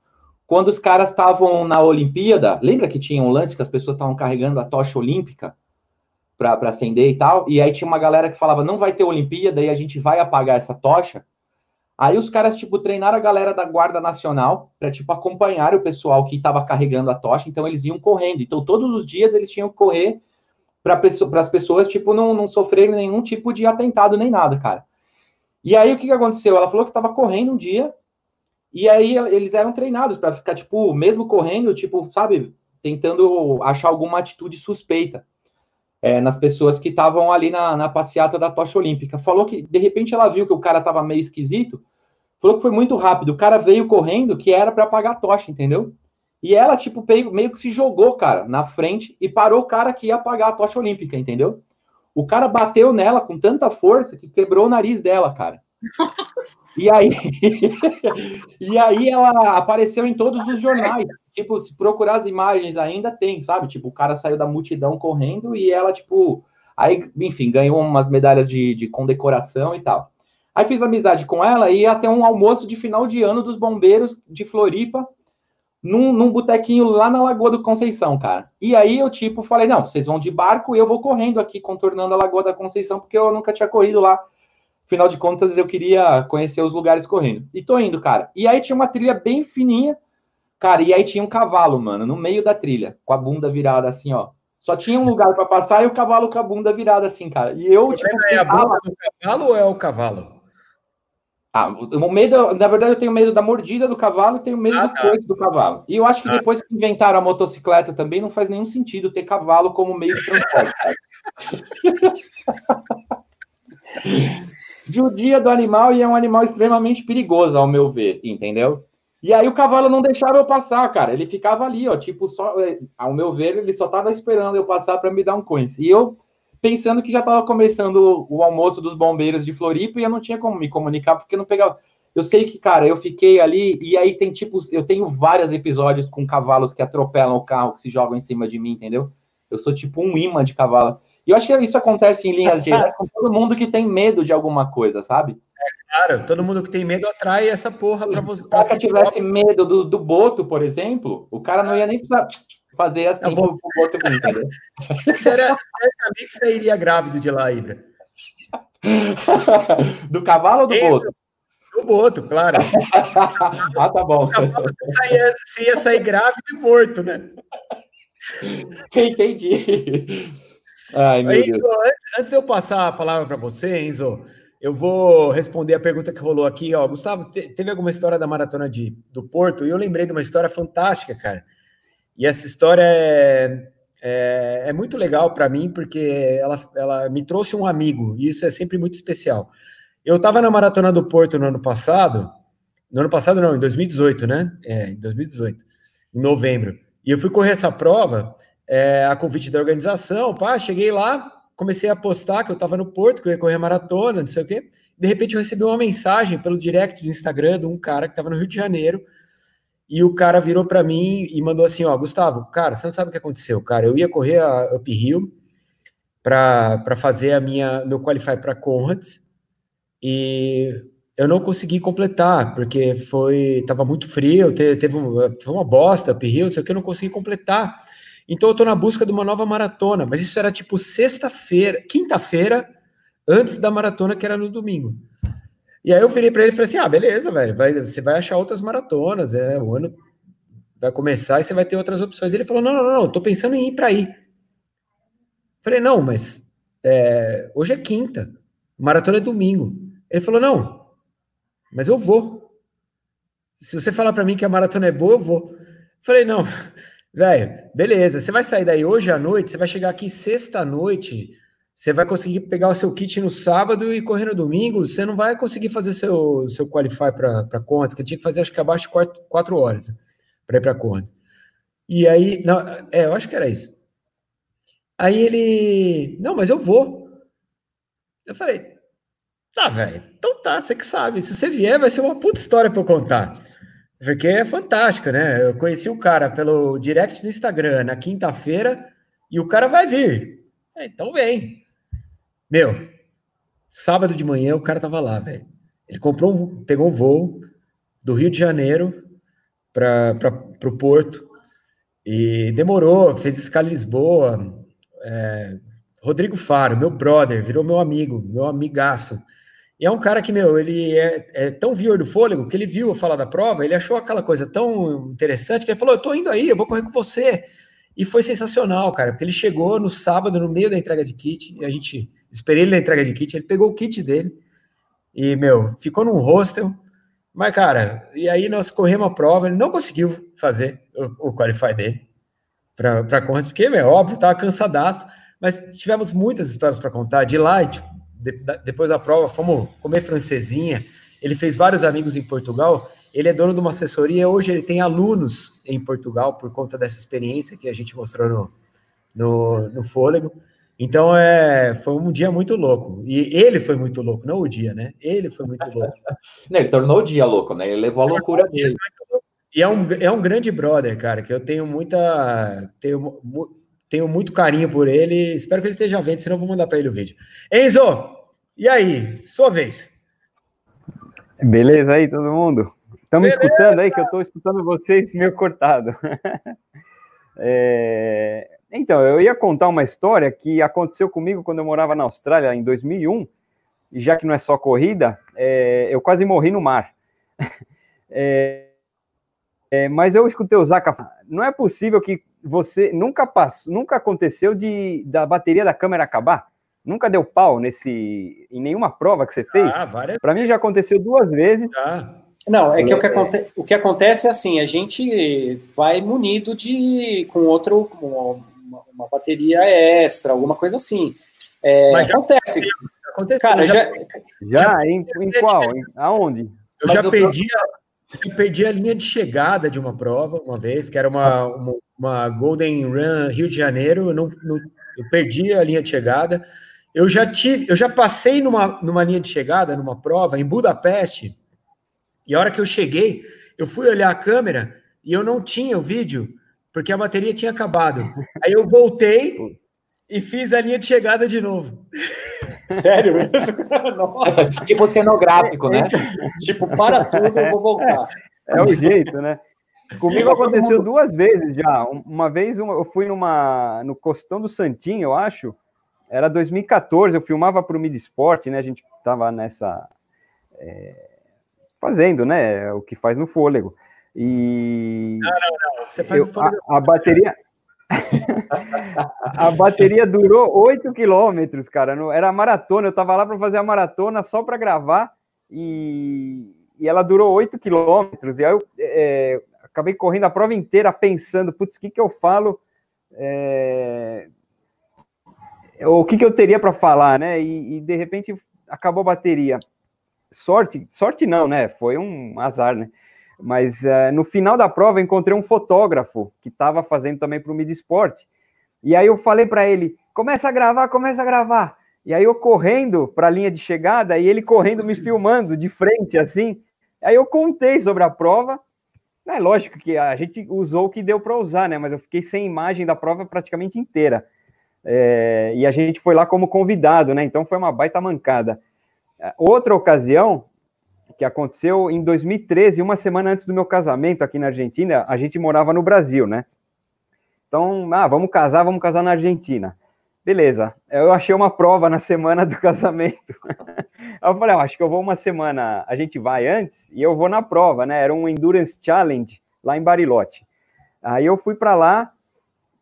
quando os caras estavam na Olimpíada, lembra que tinha um lance que as pessoas estavam carregando a tocha olímpica para acender e tal? E aí tinha uma galera que falava: não vai ter Olimpíada e a gente vai apagar essa tocha. Aí os caras, tipo, treinaram a galera da Guarda Nacional para, tipo, acompanhar o pessoal que estava carregando a tocha, então eles iam correndo. Então, todos os dias eles tinham que correr para as pessoas, tipo, não, não sofrerem nenhum tipo de atentado nem nada, cara. E aí o que, que aconteceu? Ela falou que estava correndo um dia, e aí eles eram treinados para ficar, tipo, mesmo correndo, tipo, sabe, tentando achar alguma atitude suspeita é, nas pessoas que estavam ali na, na passeata da tocha olímpica. Falou que, de repente, ela viu que o cara estava meio esquisito, falou que foi muito rápido. O cara veio correndo que era para apagar a tocha, entendeu? E ela, tipo, meio que se jogou, cara, na frente e parou o cara que ia apagar a tocha olímpica, entendeu? O cara bateu nela com tanta força que quebrou o nariz dela, cara. E aí, e aí ela apareceu em todos os jornais. Tipo, se procurar as imagens ainda tem, sabe? Tipo, o cara saiu da multidão correndo e ela, tipo, aí, enfim, ganhou umas medalhas de, de condecoração e tal. Aí fiz amizade com ela e ia até um almoço de final de ano dos bombeiros de Floripa, num, num botequinho lá na Lagoa do Conceição, cara. E aí eu, tipo, falei, não, vocês vão de barco e eu vou correndo aqui, contornando a Lagoa da Conceição, porque eu nunca tinha corrido lá Afinal de contas, eu queria conhecer os lugares correndo. E tô indo, cara. E aí tinha uma trilha bem fininha, cara, e aí tinha um cavalo, mano, no meio da trilha, com a bunda virada assim, ó. Só tinha um lugar para passar e o cavalo com a bunda virada assim, cara. E eu, tipo. É a bunda do cavalo ou é o cavalo? Ah, o medo, na verdade, eu tenho medo da mordida do cavalo e tenho medo ah, do tá. do cavalo. E eu acho que ah. depois que inventaram a motocicleta também, não faz nenhum sentido ter cavalo como meio de transporte. judia do animal e é um animal extremamente perigoso, ao meu ver, entendeu? E aí o cavalo não deixava eu passar, cara. Ele ficava ali, ó, tipo, só, é, ao meu ver, ele só tava esperando eu passar para me dar um coins. E eu pensando que já tava começando o, almoço dos bombeiros de Floripa e eu não tinha como me comunicar porque não pegava. Eu sei que, cara, eu fiquei ali e aí tem tipo, eu tenho vários episódios com cavalos que atropelam o carro, que se jogam em cima de mim, entendeu? Eu sou tipo um imã de cavalo. E eu acho que isso acontece em linhas gerais com todo mundo que tem medo de alguma coisa, sabe? Claro, todo mundo que tem medo atrai essa porra para você. Se o cara tivesse medo do, do boto, por exemplo, o cara não ia nem precisar fazer assim vou... com o boto entendeu? Certamente sairia grávido de lá, Ibra. do cavalo ou do Isso. boto? Do boto, claro. ah, tá bom. O cavalo você ia, você ia sair grávido e morto, né? Entendi. Ai, meu Deus. Enzo, antes, antes de eu passar a palavra para você, Enzo, eu vou responder a pergunta que rolou aqui. Ó, Gustavo, te- teve alguma história da maratona de, do Porto? E eu lembrei de uma história fantástica, cara. E essa história é, é, é muito legal para mim, porque ela, ela me trouxe um amigo, e isso é sempre muito especial. Eu estava na maratona do Porto no ano passado, no ano passado não, em 2018, né? É, em 2018, em novembro. E eu fui correr essa prova é, a convite da organização, pá, cheguei lá, comecei a postar que eu estava no Porto, que eu ia correr maratona, não sei o quê. De repente eu recebi uma mensagem pelo direct do Instagram de um cara que estava no Rio de Janeiro, e o cara virou para mim e mandou assim, ó, Gustavo, cara, você não sabe o que aconteceu, cara, eu ia correr a Up Hill para fazer a minha meu qualify para Conrads e eu não consegui completar, porque foi tava muito frio, teve, teve, um, foi uma bosta, Up Hill, não sei o que, eu não consegui completar. Então eu tô na busca de uma nova maratona, mas isso era tipo sexta-feira, quinta-feira, antes da maratona, que era no domingo. E aí eu virei para ele e falei assim: ah, beleza, velho, vai, você vai achar outras maratonas, é, o ano vai começar e você vai ter outras opções. Ele falou: não, não, não, tô pensando em ir para aí. Falei, não, mas é, hoje é quinta, maratona é domingo. Ele falou: não, mas eu vou. Se você falar para mim que a maratona é boa, eu vou. Falei, não, velho, beleza, você vai sair daí hoje à noite, você vai chegar aqui sexta à noite, você vai conseguir pegar o seu kit no sábado e correr no domingo, você não vai conseguir fazer seu, seu qualify para conta, que tinha que fazer acho que abaixo de quatro, quatro horas para ir para conta. E aí, não, é, eu acho que era isso. Aí ele, não, mas eu vou. Eu falei, tá, velho, então tá, você que sabe, se você vier vai ser uma puta história para eu contar. Porque é fantástico, né? Eu conheci o cara pelo direct do Instagram na quinta-feira e o cara vai vir. É, então vem. Meu, sábado de manhã o cara tava lá, velho. Ele comprou um, pegou um voo do Rio de Janeiro para o Porto e demorou, fez escala em Lisboa. É, Rodrigo Faro, meu brother, virou meu amigo, meu amigaço. E é um cara que, meu, ele é, é, tão vior do fôlego que ele viu eu falar da prova, ele achou aquela coisa tão interessante que ele falou: Eu tô indo aí, eu vou correr com você. E foi sensacional, cara, porque ele chegou no sábado, no meio da entrega de kit, e a gente esperei ele na entrega de kit, ele pegou o kit dele e, meu, ficou num hostel. Mas, cara, e aí nós corremos a prova, ele não conseguiu fazer o, o qualify dele para Conrads, porque, meu, óbvio, tava cansadaço, mas tivemos muitas histórias para contar. De lá, tipo, de, depois da prova, fomos comer francesinha. Ele fez vários amigos em Portugal. Ele é dono de uma assessoria. Hoje ele tem alunos em Portugal por conta dessa experiência que a gente mostrou no, no, no Fôlego. Então é, foi um dia muito louco. E ele foi muito louco, não o dia, né? Ele foi muito louco. Não, ele tornou o dia louco, né? Ele levou a loucura dele. E é um, é um grande brother, cara, que eu tenho muita. Tenho, tenho muito carinho por ele. Espero que ele esteja vendo, senão eu vou mandar para ele o vídeo. Enzo, e aí? Sua vez. Beleza aí, todo mundo? Estamos escutando aí, que eu estou escutando vocês meio cortado. é... Então, eu ia contar uma história que aconteceu comigo quando eu morava na Austrália, em 2001, e já que não é só corrida, é... eu quase morri no mar. é... É, mas eu escutei o Zaca não é possível que você nunca passou, nunca aconteceu de da bateria da câmera acabar? Nunca deu pau nesse em nenhuma prova que você fez? Ah, várias... Para mim já aconteceu duas vezes. Ah. Não, é que o que, aconte... o que acontece é assim, a gente vai munido de com outro uma, uma bateria extra, alguma coisa assim. É, Mas já acontece. Aconteceu, Cara, já, já, já em, em qual? Em, aonde? Eu já perdi a, eu perdi a linha de chegada de uma prova uma vez, que era uma, uma, uma Golden Run Rio de Janeiro. Eu, não, não, eu perdi a linha de chegada. Eu já tive, eu já passei numa, numa linha de chegada, numa prova, em Budapeste, e a hora que eu cheguei, eu fui olhar a câmera e eu não tinha o vídeo, porque a bateria tinha acabado. Aí eu voltei e fiz a linha de chegada de novo. Sério mesmo? Nossa. tipo cenográfico, né? tipo, para tudo, eu vou voltar. É o jeito, né? Comigo aconteceu duas vezes já. Uma vez eu fui numa no Costão do Santinho, eu acho. Era 2014, eu filmava para o Mid Sport, né? A gente tava nessa. É, fazendo, né? O que faz no fôlego. E. Não, não, não. Você faz eu, a, a bateria. a bateria durou 8 quilômetros, cara. Era maratona. Eu tava lá para fazer a maratona só para gravar e, e ela durou 8 quilômetros. E aí eu é, acabei correndo a prova inteira pensando, putz, o que, que eu falo? É... O que, que eu teria para falar, né? E, e, de repente acabou a bateria. Sorte, sorte não, né? Foi um azar, né? Mas é, no final da prova encontrei um fotógrafo que estava fazendo também para o Mid Sport. E aí eu falei para ele: começa a gravar, começa a gravar. E aí eu correndo para a linha de chegada e ele correndo me filmando de frente assim. Aí eu contei sobre a prova é lógico que a gente usou o que deu para usar, né? Mas eu fiquei sem imagem da prova praticamente inteira. É, e a gente foi lá como convidado, né? Então foi uma baita mancada. É, outra ocasião que aconteceu em 2013, uma semana antes do meu casamento aqui na Argentina, a gente morava no Brasil, né? Então, ah, vamos casar, vamos casar na Argentina. Beleza, eu achei uma prova na semana do casamento. Eu falei, ah, acho que eu vou uma semana, a gente vai antes e eu vou na prova, né? Era um Endurance Challenge lá em Bariloche. Aí eu fui para lá,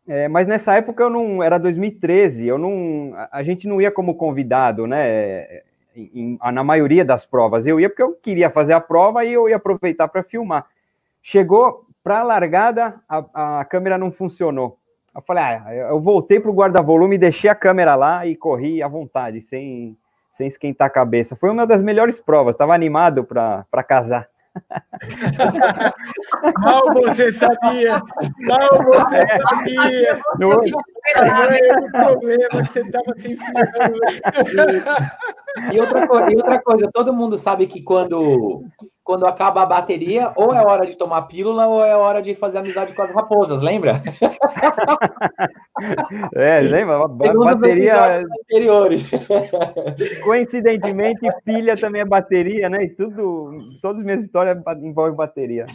é, mas nessa época eu não, era 2013, eu não, a gente não ia como convidado, né? Em, na maioria das provas, eu ia porque eu queria fazer a prova e eu ia aproveitar para filmar. Chegou para a largada, a câmera não funcionou. Eu falei, ah, eu voltei para o guarda-volume, deixei a câmera lá e corri à vontade, sem, sem esquentar a cabeça. Foi uma das melhores provas, estava animado para casar. Mal você sabia, mal você é. sabia. Não, é o problema que você estava se enfiando. E outra, e outra coisa, todo mundo sabe que quando quando acaba a bateria, ou é hora de tomar pílula, ou é hora de fazer amizade com as raposas, lembra? É, lembra? bateria. Anteriores. Coincidentemente, pilha também é bateria, né? E tudo, todas as minhas histórias envolvem bateria.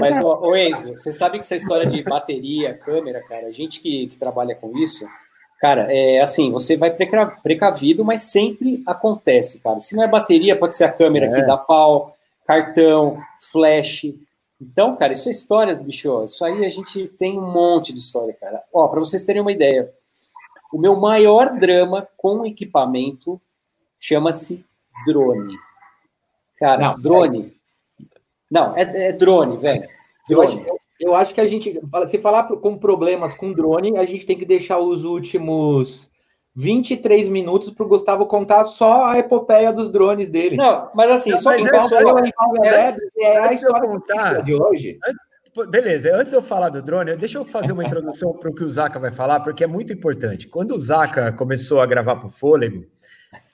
Mas, ô, Enzo, você sabe que essa história de bateria, câmera, cara, a gente que, que trabalha com isso, Cara, é assim, você vai precavido, mas sempre acontece, cara. Se não é bateria, pode ser a câmera é. que dá pau, cartão, flash. Então, cara, isso é histórias, bicho. Isso aí a gente tem um monte de história, cara. Ó, para vocês terem uma ideia, o meu maior drama com equipamento chama-se drone. Cara, não, drone. É... Não, é, é drone, velho. Drone. Eu acho que a gente, se falar com problemas com drone, a gente tem que deixar os últimos 23 minutos para o Gustavo contar só a epopeia dos drones dele. Não, mas assim, não, só mas igual, é, é, é, a história contar, de hoje. Antes, beleza, antes de eu falar do drone, deixa eu fazer uma introdução para o que o Zaca vai falar, porque é muito importante. Quando o Zaca começou a gravar para o Fôlego,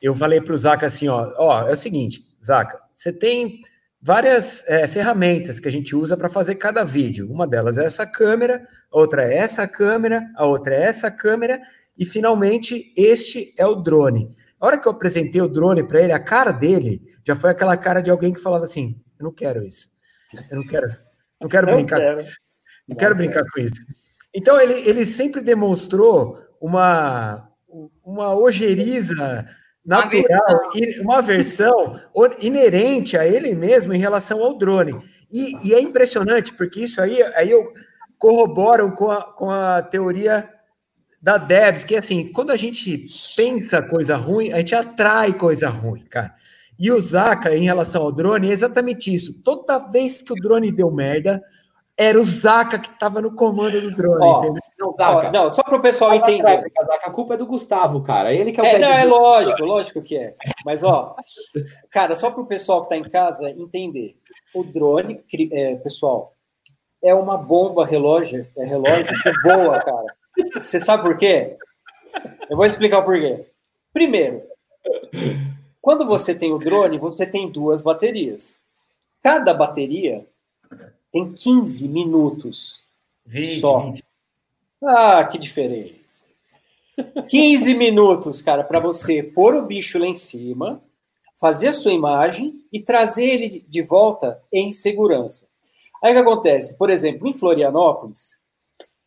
eu falei para o Zaca assim: ó, ó, é o seguinte, Zaca, você tem várias é, ferramentas que a gente usa para fazer cada vídeo. Uma delas é essa câmera, outra é essa câmera, a outra é essa câmera, e finalmente este é o drone. A hora que eu apresentei o drone para ele, a cara dele já foi aquela cara de alguém que falava assim: Eu não quero isso. Eu não quero, não quero não brincar quero. com isso. Não, não quero brincar com isso. Então ele, ele sempre demonstrou uma, uma ojeriza natural, uma versão inerente a ele mesmo em relação ao drone. E, e, é impressionante, porque isso aí, aí eu corroboro com a, com a teoria da Debs, que é assim, quando a gente pensa coisa ruim, a gente atrai coisa ruim, cara. E o Zaka, em relação ao drone, é exatamente isso. Toda vez que o drone deu merda, era o Zaca que estava no comando do drone. Ó, não, Zaca, não, só para o pessoal entender. a culpa é do Gustavo, cara. Ele que é o é, não, é lógico, lógico que é. Mas, ó, cara, só para o pessoal que está em casa entender. O drone, é, pessoal, é uma bomba relógio, é relógio que voa, cara. Você sabe por quê? Eu vou explicar o porquê. Primeiro, quando você tem o drone, você tem duas baterias. Cada bateria tem 15 minutos 20, só. 20. Ah, que diferença. 15 minutos, cara, para você pôr o bicho lá em cima, fazer a sua imagem e trazer ele de volta em segurança. Aí o que acontece? Por exemplo, em Florianópolis,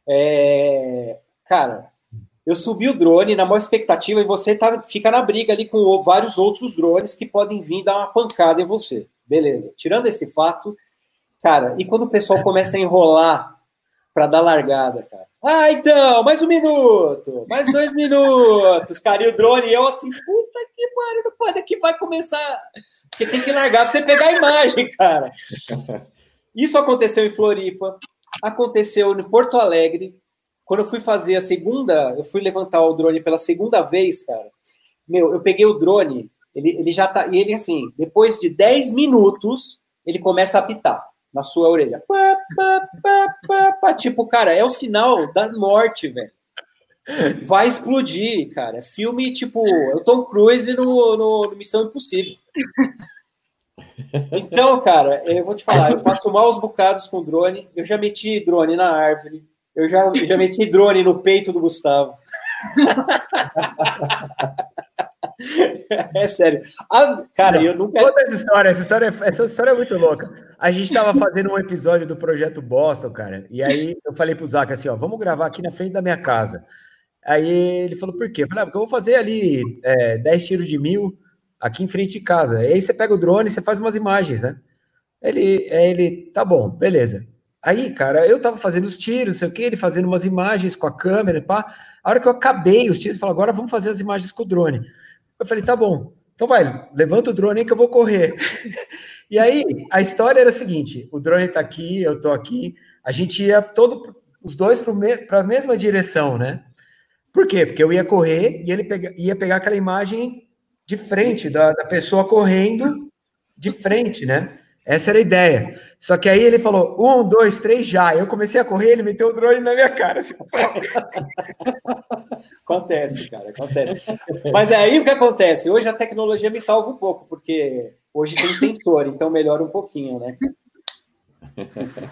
é... cara, eu subi o drone na maior expectativa e você tá, fica na briga ali com vários outros drones que podem vir dar uma pancada em você. Beleza. Tirando esse fato, cara, e quando o pessoal começa a enrolar para dar largada, cara? Ah, então, mais um minuto, mais dois minutos, cara, e o drone, e eu assim, puta que pariu, quando é que vai começar? Porque tem que largar para você pegar a imagem, cara. Isso aconteceu em Floripa, aconteceu em Porto Alegre, quando eu fui fazer a segunda, eu fui levantar o drone pela segunda vez, cara. Meu, eu peguei o drone, ele, ele já tá. E ele, assim, depois de 10 minutos, ele começa a apitar na sua orelha. Pá, pá, pá. Tipo, cara, é o sinal da morte, velho. Vai explodir, cara. É filme tipo. É o Tom Cruise no, no, no Missão Impossível. Então, cara, eu vou te falar, eu passo maus bocados com drone. Eu já meti drone na árvore. Eu já, já meti drone no peito do Gustavo. é sério. Ah, cara, Não, eu nunca. Conta essa história, essa história, essa história é muito louca. A gente estava fazendo um episódio do projeto Boston, cara, e aí eu falei pro Zac assim: ó, vamos gravar aqui na frente da minha casa. Aí ele falou, por quê? Eu falei, ah, porque eu vou fazer ali é, 10 tiros de mil aqui em frente de casa. Aí você pega o drone e você faz umas imagens, né? Ele, ele, tá bom, beleza. Aí, cara, eu tava fazendo os tiros, não sei o que, ele fazendo umas imagens com a câmera, pá. A hora que eu acabei os tiros, falou, agora vamos fazer as imagens com o drone. Eu falei, tá bom, então vai, levanta o drone aí que eu vou correr. e aí, a história era a seguinte: o drone tá aqui, eu tô aqui, a gente ia todo, os dois para a mesma direção, né? Por quê? Porque eu ia correr e ele pega, ia pegar aquela imagem de frente, da, da pessoa correndo de frente, né? Essa era a ideia. Só que aí ele falou: um, dois, três, já. Eu comecei a correr, ele meteu o drone na minha cara. Assim, acontece, cara, acontece. Mas é aí o que acontece? Hoje a tecnologia me salva um pouco, porque hoje tem sensor, então melhora um pouquinho, né?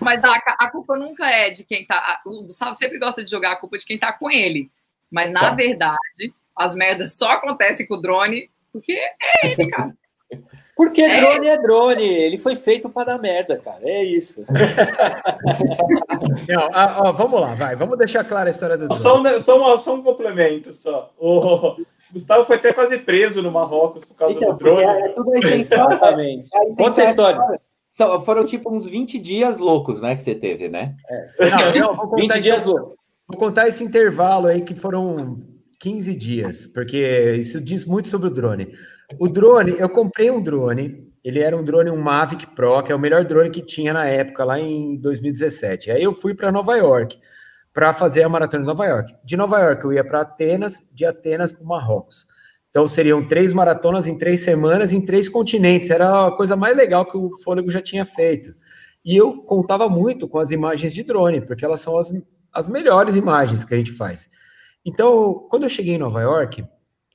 Mas a, a culpa nunca é de quem tá. O Gustavo sempre gosta de jogar a culpa de quem tá com ele. Mas, na tá. verdade, as merdas só acontecem com o drone porque é ele, cara. Porque é. drone é drone, ele foi feito para dar merda, cara. É isso. Não, ó, ó, vamos lá, vai. Vamos deixar clara a história do drone. Só um, só, só um complemento, só. O Gustavo foi até quase preso no Marrocos por causa então, do drone. É, é tudo Exatamente. Conta a história. Só, foram tipo uns 20 dias loucos, né, que você teve, né? É. Não, não, 20 dias loucos. Vou contar esse intervalo aí que foram 15 dias, porque isso diz muito sobre o drone. O drone, eu comprei um drone, ele era um drone, um Mavic Pro, que é o melhor drone que tinha na época, lá em 2017. Aí eu fui para Nova York para fazer a maratona de Nova York. De Nova York eu ia para Atenas, de Atenas para Marrocos. Então seriam três maratonas em três semanas, em três continentes. Era a coisa mais legal que o Fôlego já tinha feito. E eu contava muito com as imagens de drone, porque elas são as, as melhores imagens que a gente faz. Então, quando eu cheguei em Nova York,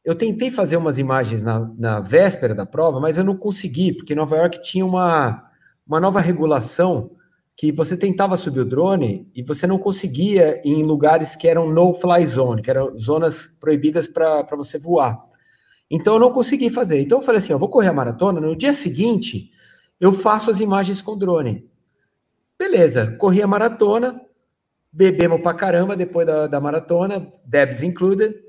eu tentei fazer umas imagens na, na véspera da prova, mas eu não consegui, porque Nova York tinha uma, uma nova regulação que você tentava subir o drone e você não conseguia em lugares que eram no-fly zone, que eram zonas proibidas para você voar. Então eu não consegui fazer. Então eu falei assim: eu vou correr a maratona, no dia seguinte eu faço as imagens com drone. Beleza, corri a maratona, bebemos pra caramba depois da, da maratona, Debs included.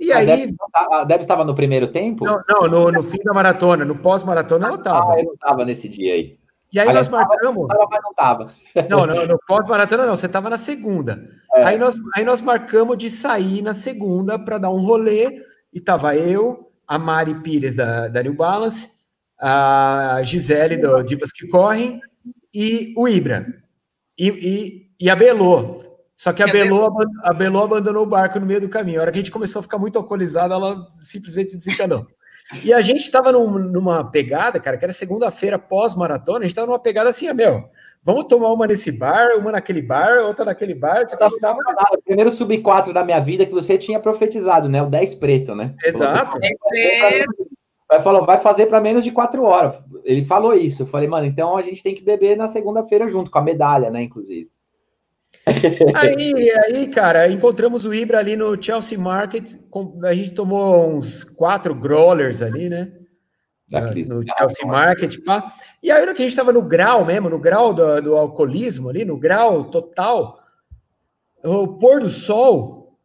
E a aí. Deb, a Deb estava no primeiro tempo? Não, não no, no, fim da maratona, no pós-maratona ela estava. Ah, eu não estava nesse dia aí. E aí Aliás, nós marcamos. Tava, mas não estava. Não, no, no pós-maratona não, você estava na segunda. É. Aí, nós, aí nós marcamos de sair na segunda para dar um rolê, e tava eu, a Mari Pires da, da New Balance, a Gisele do Divas que Correm e o Ibra. E, e, e a Belô. Só que a Belô, a Belô abandonou o barco no meio do caminho. A hora que a gente começou a ficar muito alcoolizada, ela simplesmente desencanou. E a gente estava num, numa pegada, cara, que era segunda-feira pós-maratona, a gente estava numa pegada assim, ah, meu, vamos tomar uma nesse bar, uma naquele bar, outra naquele bar. Você tava... O primeiro sub-4 da minha vida que você tinha profetizado, né? O 10 preto, né? Exato. Vai, falou, vai fazer para menos de quatro horas. Ele falou isso. Eu falei, mano, então a gente tem que beber na segunda-feira junto, com a medalha, né, inclusive. Aí, aí, cara, encontramos o Ibra ali no Chelsea Market. A gente tomou uns quatro growlers ali, né? no Chelsea Market, pá. E aí, que a gente estava no grau mesmo, no grau do, do, alcoolismo ali, no grau total, o pôr do sol,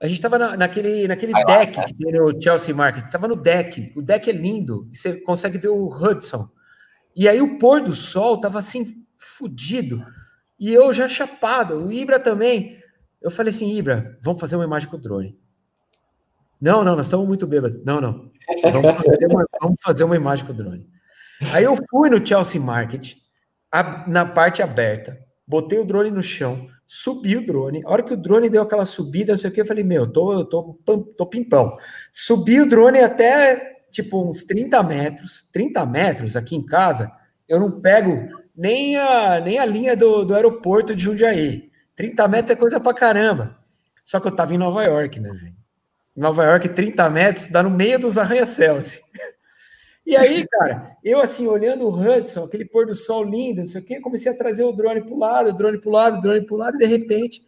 a gente estava na, naquele, naquele deck lá, né? que tem no Chelsea Market, estava no deck, o deck é lindo, você consegue ver o Hudson. E aí o pôr do sol tava assim, fudido. E eu já chapado, o Ibra também. Eu falei assim, Ibra, vamos fazer uma imagem com o drone. Não, não, nós estamos muito bêbados. Não, não. Vamos fazer uma, vamos fazer uma imagem com o drone. Aí eu fui no Chelsea Market, na parte aberta, botei o drone no chão, subi o drone. A hora que o drone deu aquela subida, não sei o que, eu falei, meu, tô, tô, tô pimpão. Subi o drone até, tipo, uns 30 metros. 30 metros aqui em casa, eu não pego nem a, nem a linha do, do aeroporto de Jundiaí. 30 metros é coisa pra caramba. Só que eu tava em Nova York, né, velho? Nova York, 30 metros, dá no meio dos arranha-céus. E aí, cara, eu assim, olhando o Hudson, aquele pôr do sol lindo, não sei o quê, comecei a trazer o drone para o lado, o drone para o lado, o drone para o lado, e de repente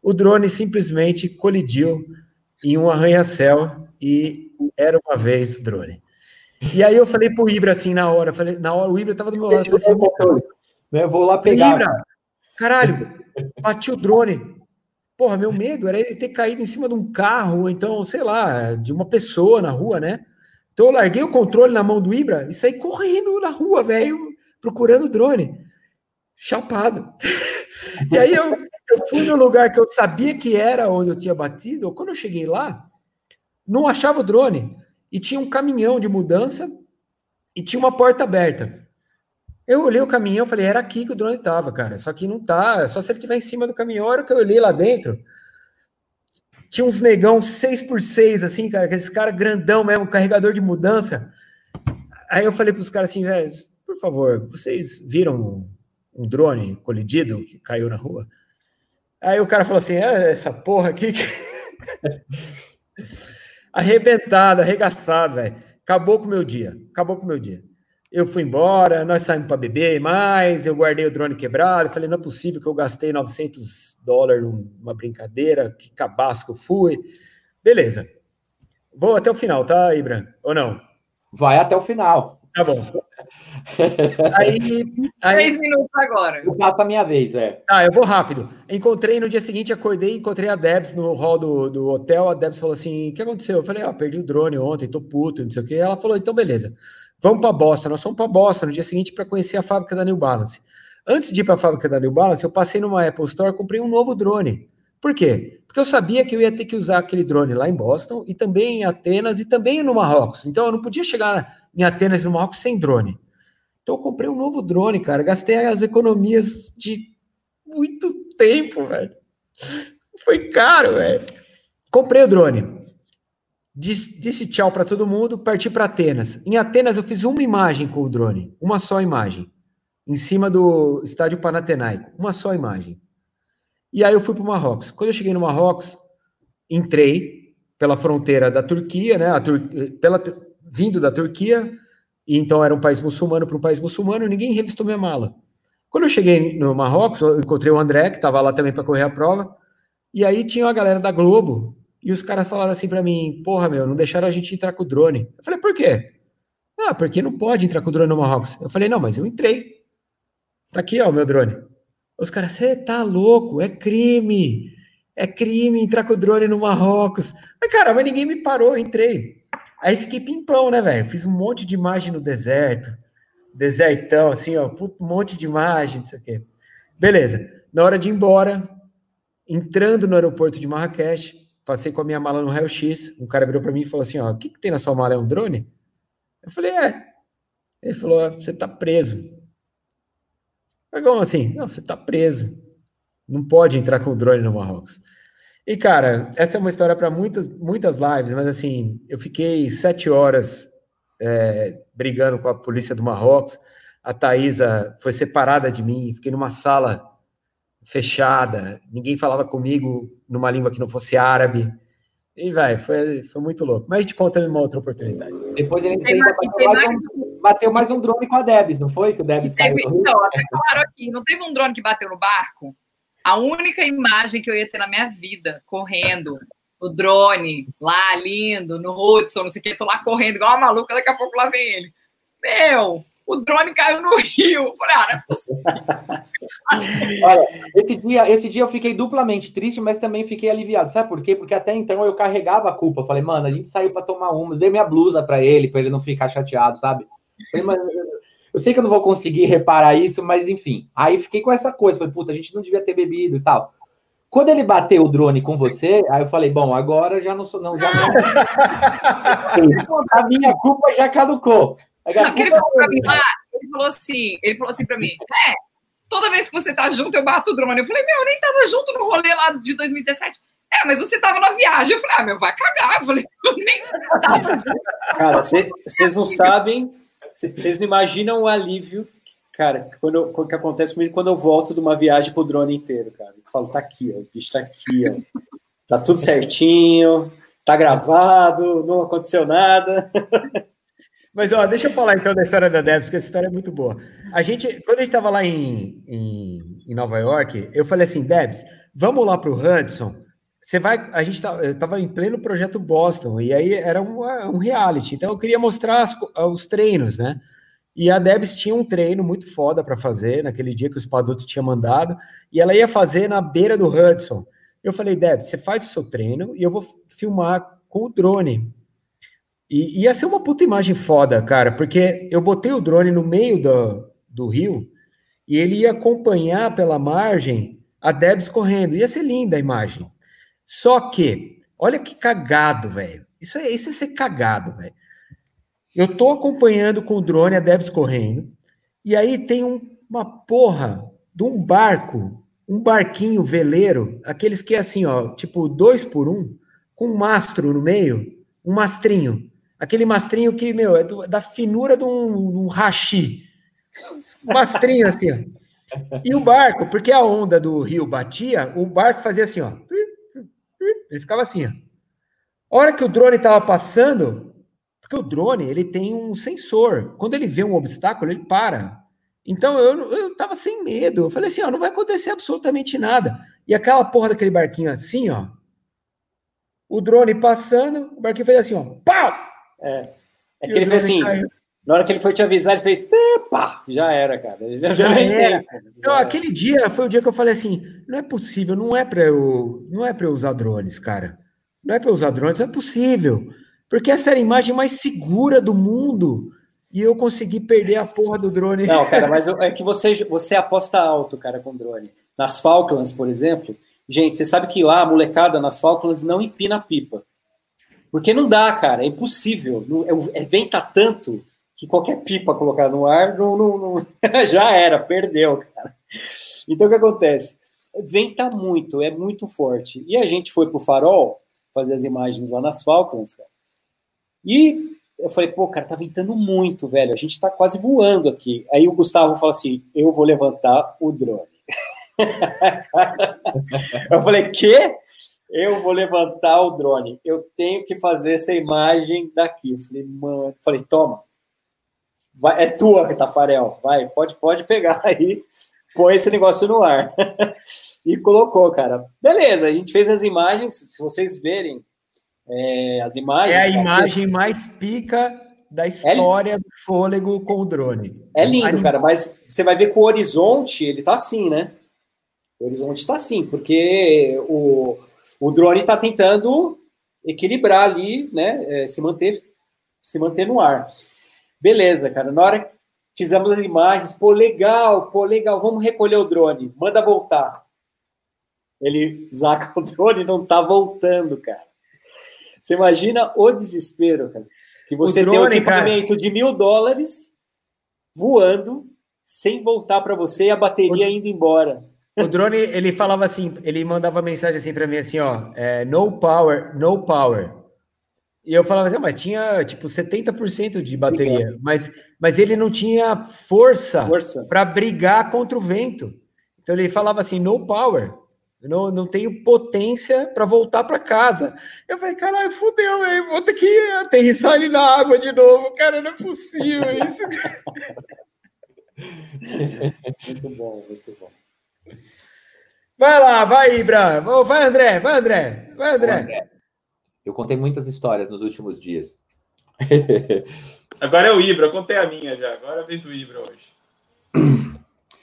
o drone simplesmente colidiu em um arranha-céu e era uma vez drone. E aí eu falei pro Ibra assim na hora, falei, na hora o Ibra tava do meu lado, eu falei assim, né? Vou lá pegar. Ibra, caralho, bati o drone. Porra, meu medo era ele ter caído em cima de um carro, ou então, sei lá, de uma pessoa na rua, né? Então eu larguei o controle na mão do Ibra e saí correndo na rua, velho, procurando o drone. Chapado. e aí eu, eu fui no lugar que eu sabia que era onde eu tinha batido. Quando eu cheguei lá, não achava o drone. E tinha um caminhão de mudança e tinha uma porta aberta. Eu olhei o caminhão e falei, era aqui que o drone estava, cara. Só que não tá, só se ele estiver em cima do caminhão. A hora que eu olhei lá dentro, tinha uns negão 6x6, assim, cara, aqueles caras grandão mesmo, carregador de mudança. Aí eu falei para os caras assim, velho, por favor, vocês viram um drone colidido que caiu na rua? Aí o cara falou assim, é essa porra aqui que... arrebentado, arregaçado, velho. Acabou com o meu dia, acabou com o meu dia. Eu fui embora, nós saímos para beber mais, eu guardei o drone quebrado, falei, não é possível que eu gastei 900 dólares numa brincadeira, que cabaço que eu fui. Beleza. Vou até o final, tá, Ibra? Ou não? Vai até o final. Tá bom. Aí, aí... Três minutos agora. Eu passo a minha vez, é. Ah, eu vou rápido. Encontrei no dia seguinte, acordei, encontrei a Debs no hall do, do hotel. A Debs falou assim: o que aconteceu? Eu falei, ah, perdi o drone ontem, tô puto, não sei o quê. Ela falou, então beleza. Vamos para Boston. Nós fomos para Boston no dia seguinte para conhecer a fábrica da New Balance. Antes de ir para a fábrica da New Balance, eu passei numa Apple Store, comprei um novo drone. Por quê? Porque eu sabia que eu ia ter que usar aquele drone lá em Boston e também em Atenas e também no Marrocos. Então eu não podia chegar em Atenas no Marrocos sem drone. Então eu comprei um novo drone, cara. Gastei as economias de muito tempo, velho. Foi caro, velho. Comprei o drone disse, disse tchau para todo mundo, parti para Atenas. Em Atenas eu fiz uma imagem com o drone, uma só imagem, em cima do estádio Panatenaico, uma só imagem. E aí eu fui para o Marrocos. Quando eu cheguei no Marrocos, entrei pela fronteira da Turquia, né? Tur pela, vindo da Turquia, e então era um país muçulmano para um país muçulmano, ninguém revistou minha mala. Quando eu cheguei no Marrocos, eu encontrei o André, que estava lá também para correr a prova, e aí tinha a galera da Globo e os caras falaram assim para mim: porra, meu, não deixaram a gente entrar com o drone. Eu falei: por quê? Ah, porque não pode entrar com o drone no Marrocos. Eu falei: não, mas eu entrei. Tá aqui, ó, o meu drone. Os caras, você tá louco, é crime. É crime entrar com o drone no Marrocos. Mas, cara, mas ninguém me parou, eu entrei. Aí fiquei pimpão, né, velho? Fiz um monte de imagem no deserto. Desertão, assim, ó, um monte de imagem, não sei o quê. Beleza. Na hora de ir embora, entrando no aeroporto de Marrakech, passei com a minha mala no raio-x, um cara virou para mim e falou assim, ó, o que, que tem na sua mala? É um drone? Eu falei, é. Ele falou, você tá preso. Mas como assim? Não, você tá preso. Não pode entrar com o drone no Marrocos. E, cara, essa é uma história para muitas, muitas lives, mas assim, eu fiquei sete horas é, brigando com a polícia do Marrocos. A Thaisa foi separada de mim, fiquei numa sala fechada, ninguém falava comigo numa língua que não fosse árabe. E, vai, foi, foi muito louco. Mas a gente conta numa outra oportunidade. Depois ele bateu mais, um, bateu mais um drone com a Debs, não foi? Que o Debs teve, caiu. Então, até claro aqui, não teve um drone que bateu no barco? A única imagem que eu ia ter na minha vida, correndo, o drone lá, lindo, no Hudson, não sei o que, tô lá correndo igual uma maluca, daqui a pouco lá vem ele. Meu, o drone caiu no rio. Falei, ah, não é possível. Olha, esse dia, esse dia eu fiquei duplamente triste, mas também fiquei aliviado. Sabe por quê? Porque até então eu carregava a culpa. Falei, mano, a gente saiu para tomar umas, dei minha blusa para ele, para ele não ficar chateado, sabe? Falei, mano, eu sei que eu não vou conseguir reparar isso, mas enfim. Aí fiquei com essa coisa. Falei, puta, a gente não devia ter bebido e tal. Quando ele bateu o drone com você, aí eu falei, bom, agora já não sou, não, já não. a minha culpa já caducou. Não, ele falou pra mim lá, ele falou assim, ele falou assim pra mim, é, toda vez que você tá junto, eu bato o drone. Eu falei, meu, eu nem tava junto no rolê lá de 2017. É, mas você tava na viagem. Eu falei, ah, meu, vai cagar. Eu falei, eu nem tava. Cara, vocês não sabem, vocês não imaginam o alívio, cara, quando, quando que acontece comigo quando eu volto de uma viagem com o drone inteiro, cara. Eu falo, tá aqui, ó, o bicho tá aqui, ó. Tá tudo certinho, tá gravado, não aconteceu nada. Mas, ó, deixa eu falar então da história da Debs, porque essa história é muito boa. A gente, quando a gente estava lá em, em, em, Nova York, eu falei assim, Debs, vamos lá para o Hudson. Você vai, a gente tá, estava em pleno projeto Boston e aí era um reality, então eu queria mostrar as, os treinos, né? E a Debs tinha um treino muito foda para fazer naquele dia que os Padutos tinham mandado, e ela ia fazer na beira do Hudson. Eu falei, Debs, você faz o seu treino e eu vou filmar com o drone. E ia ser uma puta imagem foda, cara, porque eu botei o drone no meio do, do rio e ele ia acompanhar pela margem a Debs correndo. Ia ser linda a imagem. Só que, olha que cagado, velho. Isso é, isso é ser cagado, velho. Eu tô acompanhando com o drone a Debs correndo, e aí tem um, uma porra de um barco, um barquinho veleiro, aqueles que é assim, ó, tipo dois por um, com um mastro no meio, um mastrinho. Aquele mastrinho que, meu, é do, da finura de um, um rachi. Mastrinho assim, ó. E o barco, porque a onda do rio batia, o barco fazia assim, ó. Ele ficava assim, ó. A hora que o drone estava passando, porque o drone ele tem um sensor. Quando ele vê um obstáculo, ele para. Então eu, eu tava sem medo. Eu falei assim, ó, não vai acontecer absolutamente nada. E aquela porra daquele barquinho assim, ó. O drone passando, o barquinho fez assim, ó. Pau! É, é que ele fez assim. Caiu. Na hora que ele foi te avisar, ele fez, pá, já era, cara. Já, já era. Então, aquele dia foi o dia que eu falei assim: não é possível, não é para eu, não é para eu usar drones, cara. Não é para eu usar drones, não é possível. Porque essa era a imagem mais segura do mundo e eu consegui perder a porra do drone. Não, cara, mas é que você, você aposta alto, cara, com drone. Nas Falklands, por exemplo, gente, você sabe que lá a molecada nas Falklands não empina pipa. Porque não dá, cara, é impossível. É, é, venta tanto que qualquer pipa colocar no ar não, não, não, já era, perdeu, cara. Então o que acontece? Venta muito, é muito forte. E a gente foi pro farol fazer as imagens lá nas Falcons, cara. E eu falei, pô, cara, tá ventando muito, velho. A gente tá quase voando aqui. Aí o Gustavo fala assim: eu vou levantar o drone. eu falei, quê? eu vou levantar o drone, eu tenho que fazer essa imagem daqui. Eu falei, mano, falei, toma, vai, é tua, Tafarel, vai, pode, pode pegar aí, põe esse negócio no ar. e colocou, cara. Beleza, a gente fez as imagens, se vocês verem é, as imagens. É a imagem mais pica da é história é, do fôlego com o drone. É lindo, cara, mas você vai ver que o horizonte, ele tá assim, né? O horizonte tá assim, porque o, o drone está tentando equilibrar ali, né? É, se manter, se manter no ar. Beleza, cara. Na hora que fizemos as imagens, pô, legal, pô, legal, vamos recolher o drone, manda voltar. Ele zaca o drone e não tá voltando, cara. Você imagina o desespero, cara. Que você drone, tem um equipamento cara. de mil dólares voando sem voltar para você e a bateria o... indo embora. O drone, ele falava assim, ele mandava mensagem assim para mim assim, ó, é, no power, no power. E eu falava assim, mas tinha tipo 70% de bateria, mas, mas ele não tinha força, força. para brigar contra o vento. Então ele falava assim, no power. Não, não tenho potência para voltar para casa. Eu falei, caralho, fudeu, velho. Vou ter que aterrissar ele na água de novo. Cara, não é possível isso. muito bom, muito bom. Vai lá, vai, Ibra. Vai, André, vai, André. Vai, André. André. Eu contei muitas histórias nos últimos dias. Agora é o Ibra, eu contei a minha já. Agora é a vez do Ibra hoje.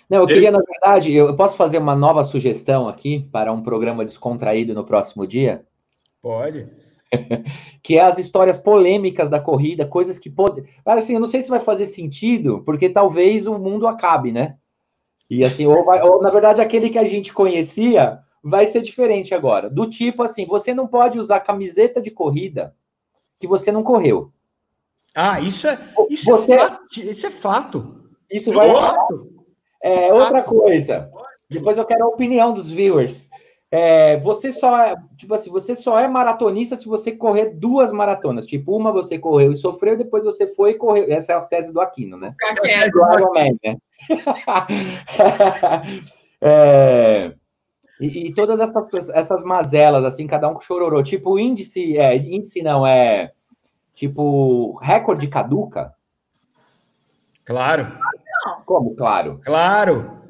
Não, eu queria, na verdade, eu posso fazer uma nova sugestão aqui para um programa descontraído no próximo dia? Pode. que é as histórias polêmicas da corrida, coisas que podem. Assim, eu não sei se vai fazer sentido, porque talvez o mundo acabe, né? E assim, ou, vai, ou na verdade aquele que a gente conhecia vai ser diferente agora. Do tipo assim, você não pode usar camiseta de corrida que você não correu. Ah, isso é, isso é você, é, fato, isso é fato. Isso vai. Fato. É, outra coisa. Depois eu quero a opinião dos viewers. É, você só é, tipo assim, você só é maratonista se você correr duas maratonas. Tipo, uma você correu e sofreu, depois você foi e correu. Essa é a tese do Aquino, né? É do Ironman, né? é, e, e, todas essas, essas mazelas, assim, cada um com chororô. Tipo, índice, é, índice não, é tipo recorde caduca. Claro. Como, claro? Claro.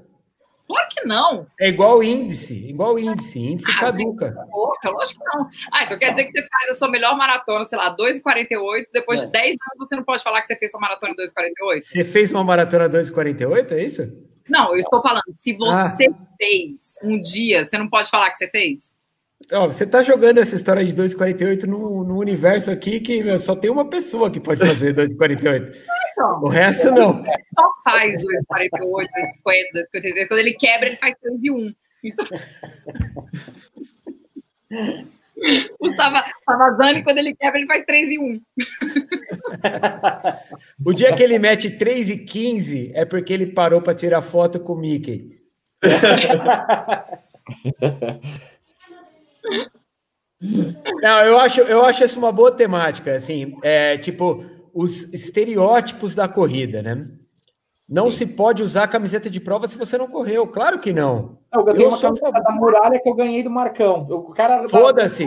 Claro que não. É igual índice, igual índice, índice ah, caduca. Boca, lógico que não. Ah, então quer dizer que você faz a sua melhor maratona, sei lá, 2,48, depois é. de 10 anos você não pode falar que você fez sua maratona em 2,48? Você fez uma maratona 2,48, é isso? Não, eu estou falando, se você ah. fez um dia, você não pode falar que você fez? Ó, você está jogando essa história de 2,48 no, no universo aqui que meu, só tem uma pessoa que pode fazer 2,48. Então, o resto não. Só faz 2,48, 2,50, 2,53. Quando ele quebra, ele faz 3 e 1. Então... o Savazani, quando ele quebra, ele faz 3 e 1. o dia que ele mete 3 e 15 é porque ele parou para tirar foto com o Mickey. Não, eu acho, eu acho isso uma boa temática, assim, é, tipo, os estereótipos da corrida, né? Não Sim. se pode usar camiseta de prova se você não correu, claro que não. Eu, eu tenho uma camiseta da muralha que eu ganhei do Marcão. O cara Foda-se,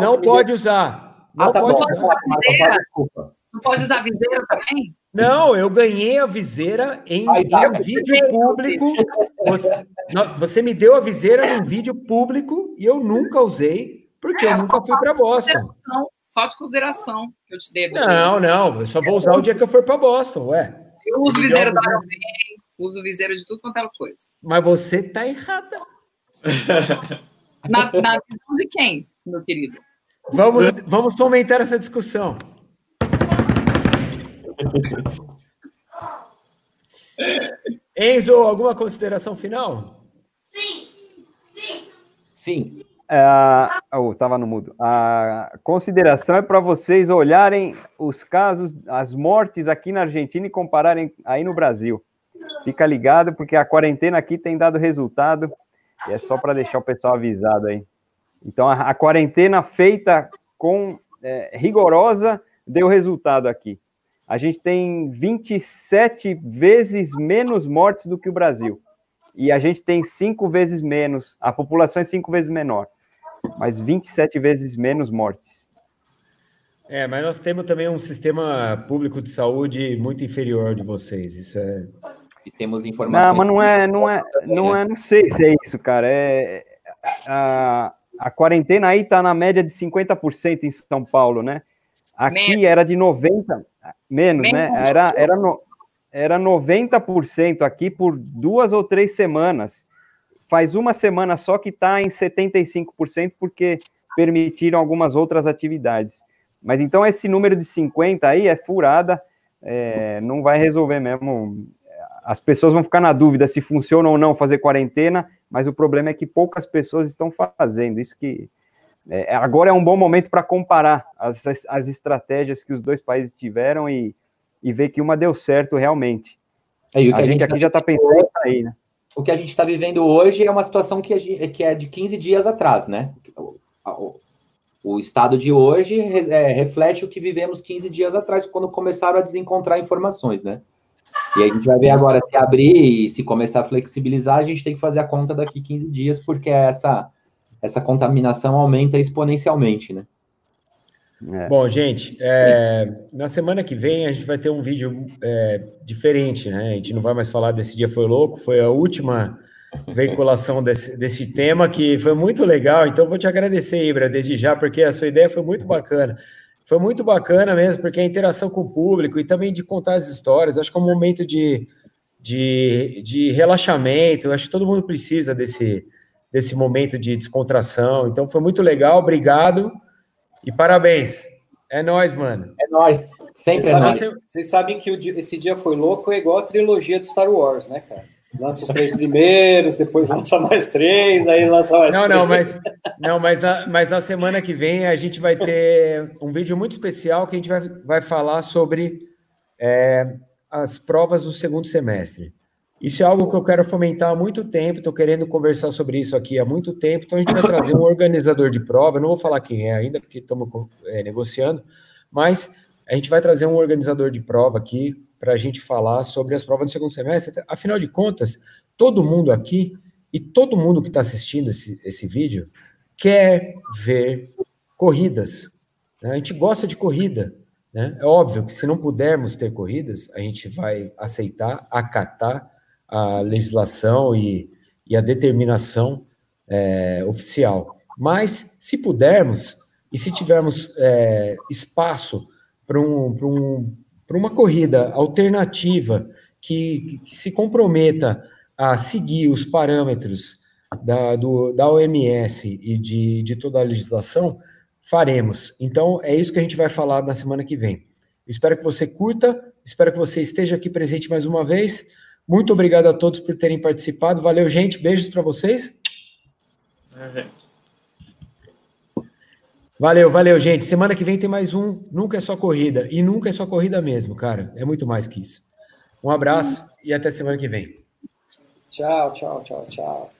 não pode usar. Não ah, tá pode bom, usar. Desculpa. Não pode usar viseira também? Não, eu ganhei a viseira em, ah, em vídeo público. Você, você, me deu a viseira num vídeo público e eu nunca usei, porque é, eu nunca fui para Boston. Falta de consideração que eu te devo. Não, não, eu só vou usar o dia que eu for para Boston, ué. Eu uso viseira da Ironman, uso viseira de tudo quanto é coisa. Mas você tá errada. Na, na visão de quem, meu querido? Vamos, vamos fomentar essa discussão. Enzo, alguma consideração final? Sim. Sim. Sim. É, oh, tava no mudo. A consideração é para vocês olharem os casos, as mortes aqui na Argentina e compararem aí no Brasil. Fica ligado, porque a quarentena aqui tem dado resultado. E é só para deixar o pessoal avisado aí. Então, a, a quarentena feita com é, rigorosa deu resultado aqui. A gente tem 27 vezes menos mortes do que o Brasil. E a gente tem cinco vezes menos, a população é cinco vezes menor mas 27 vezes menos mortes. É, mas nós temos também um sistema público de saúde muito inferior de vocês. Isso é. E temos informações. Não, mas não é, não é, não é, não sei se é isso, cara. É a, a quarentena aí tá na média de 50% em São Paulo, né? Aqui era de 90, menos, menos né? Era era no, era 90% aqui por duas ou três semanas faz uma semana só que está em 75%, porque permitiram algumas outras atividades. Mas então esse número de 50 aí é furada, é, não vai resolver mesmo. As pessoas vão ficar na dúvida se funciona ou não fazer quarentena, mas o problema é que poucas pessoas estão fazendo. Isso que é, agora é um bom momento para comparar as, as estratégias que os dois países tiveram e, e ver que uma deu certo realmente. É, a, a, gente, gente aqui tá... já está pensando em sair, né? o que a gente está vivendo hoje é uma situação que, gente, que, é de 15 dias atrás, né? O, o, o estado de hoje é, reflete o que vivemos 15 dias atrás, quando começaram a desencontrar informações, né? E a gente vai ver agora se abrir e se começar a flexibilizar, a gente tem que fazer a conta daqui 15 dias, porque essa, essa contaminação aumenta exponencialmente, né? É. Bom, gente, é, na semana que vem a gente vai ter um vídeo é, diferente, né? A gente não vai mais falar desse dia foi louco, foi a última veiculação desse, desse tema, que foi muito legal. Então, vou te agradecer, Ibra, desde já, porque a sua ideia foi muito bacana. Foi muito bacana mesmo, porque a interação com o público e também de contar as histórias, acho que é um momento de, de, de relaxamento, acho que todo mundo precisa desse, desse momento de descontração. Então, foi muito legal, obrigado e parabéns. É nós, mano. É nós. Sempre vocês é sabem, nós. Vocês sabem que dia, esse dia foi louco, é igual a trilogia do Star Wars, né, cara? Lança os três primeiros, depois lança mais três, aí lança mais não, três. Não, mas, não mas, na, mas na semana que vem a gente vai ter um vídeo muito especial que a gente vai, vai falar sobre é, as provas do segundo semestre. Isso é algo que eu quero fomentar há muito tempo, estou querendo conversar sobre isso aqui há muito tempo, então a gente vai trazer um organizador de prova, não vou falar quem é ainda, porque estamos é, negociando, mas a gente vai trazer um organizador de prova aqui para a gente falar sobre as provas do segundo semestre. Afinal de contas, todo mundo aqui e todo mundo que está assistindo esse, esse vídeo quer ver corridas. Né? A gente gosta de corrida. Né? É óbvio que se não pudermos ter corridas, a gente vai aceitar, acatar a legislação e, e a determinação é, oficial. Mas, se pudermos, e se tivermos é, espaço para um, um, uma corrida alternativa que, que, se comprometa a seguir os parâmetros da, do, da OMS e de, de toda a legislação, faremos. Então, é isso que a gente vai falar na semana que vem. Espero que você curta, espero que você esteja aqui presente mais uma vez. Muito obrigado a todos por terem participado. Valeu, gente. Beijos para vocês. É, valeu, valeu, gente. Semana que vem tem mais um. Nunca é só corrida. E nunca é só corrida mesmo, cara. É muito mais que isso. Um abraço e até semana que vem. Tchau, tchau, tchau, tchau.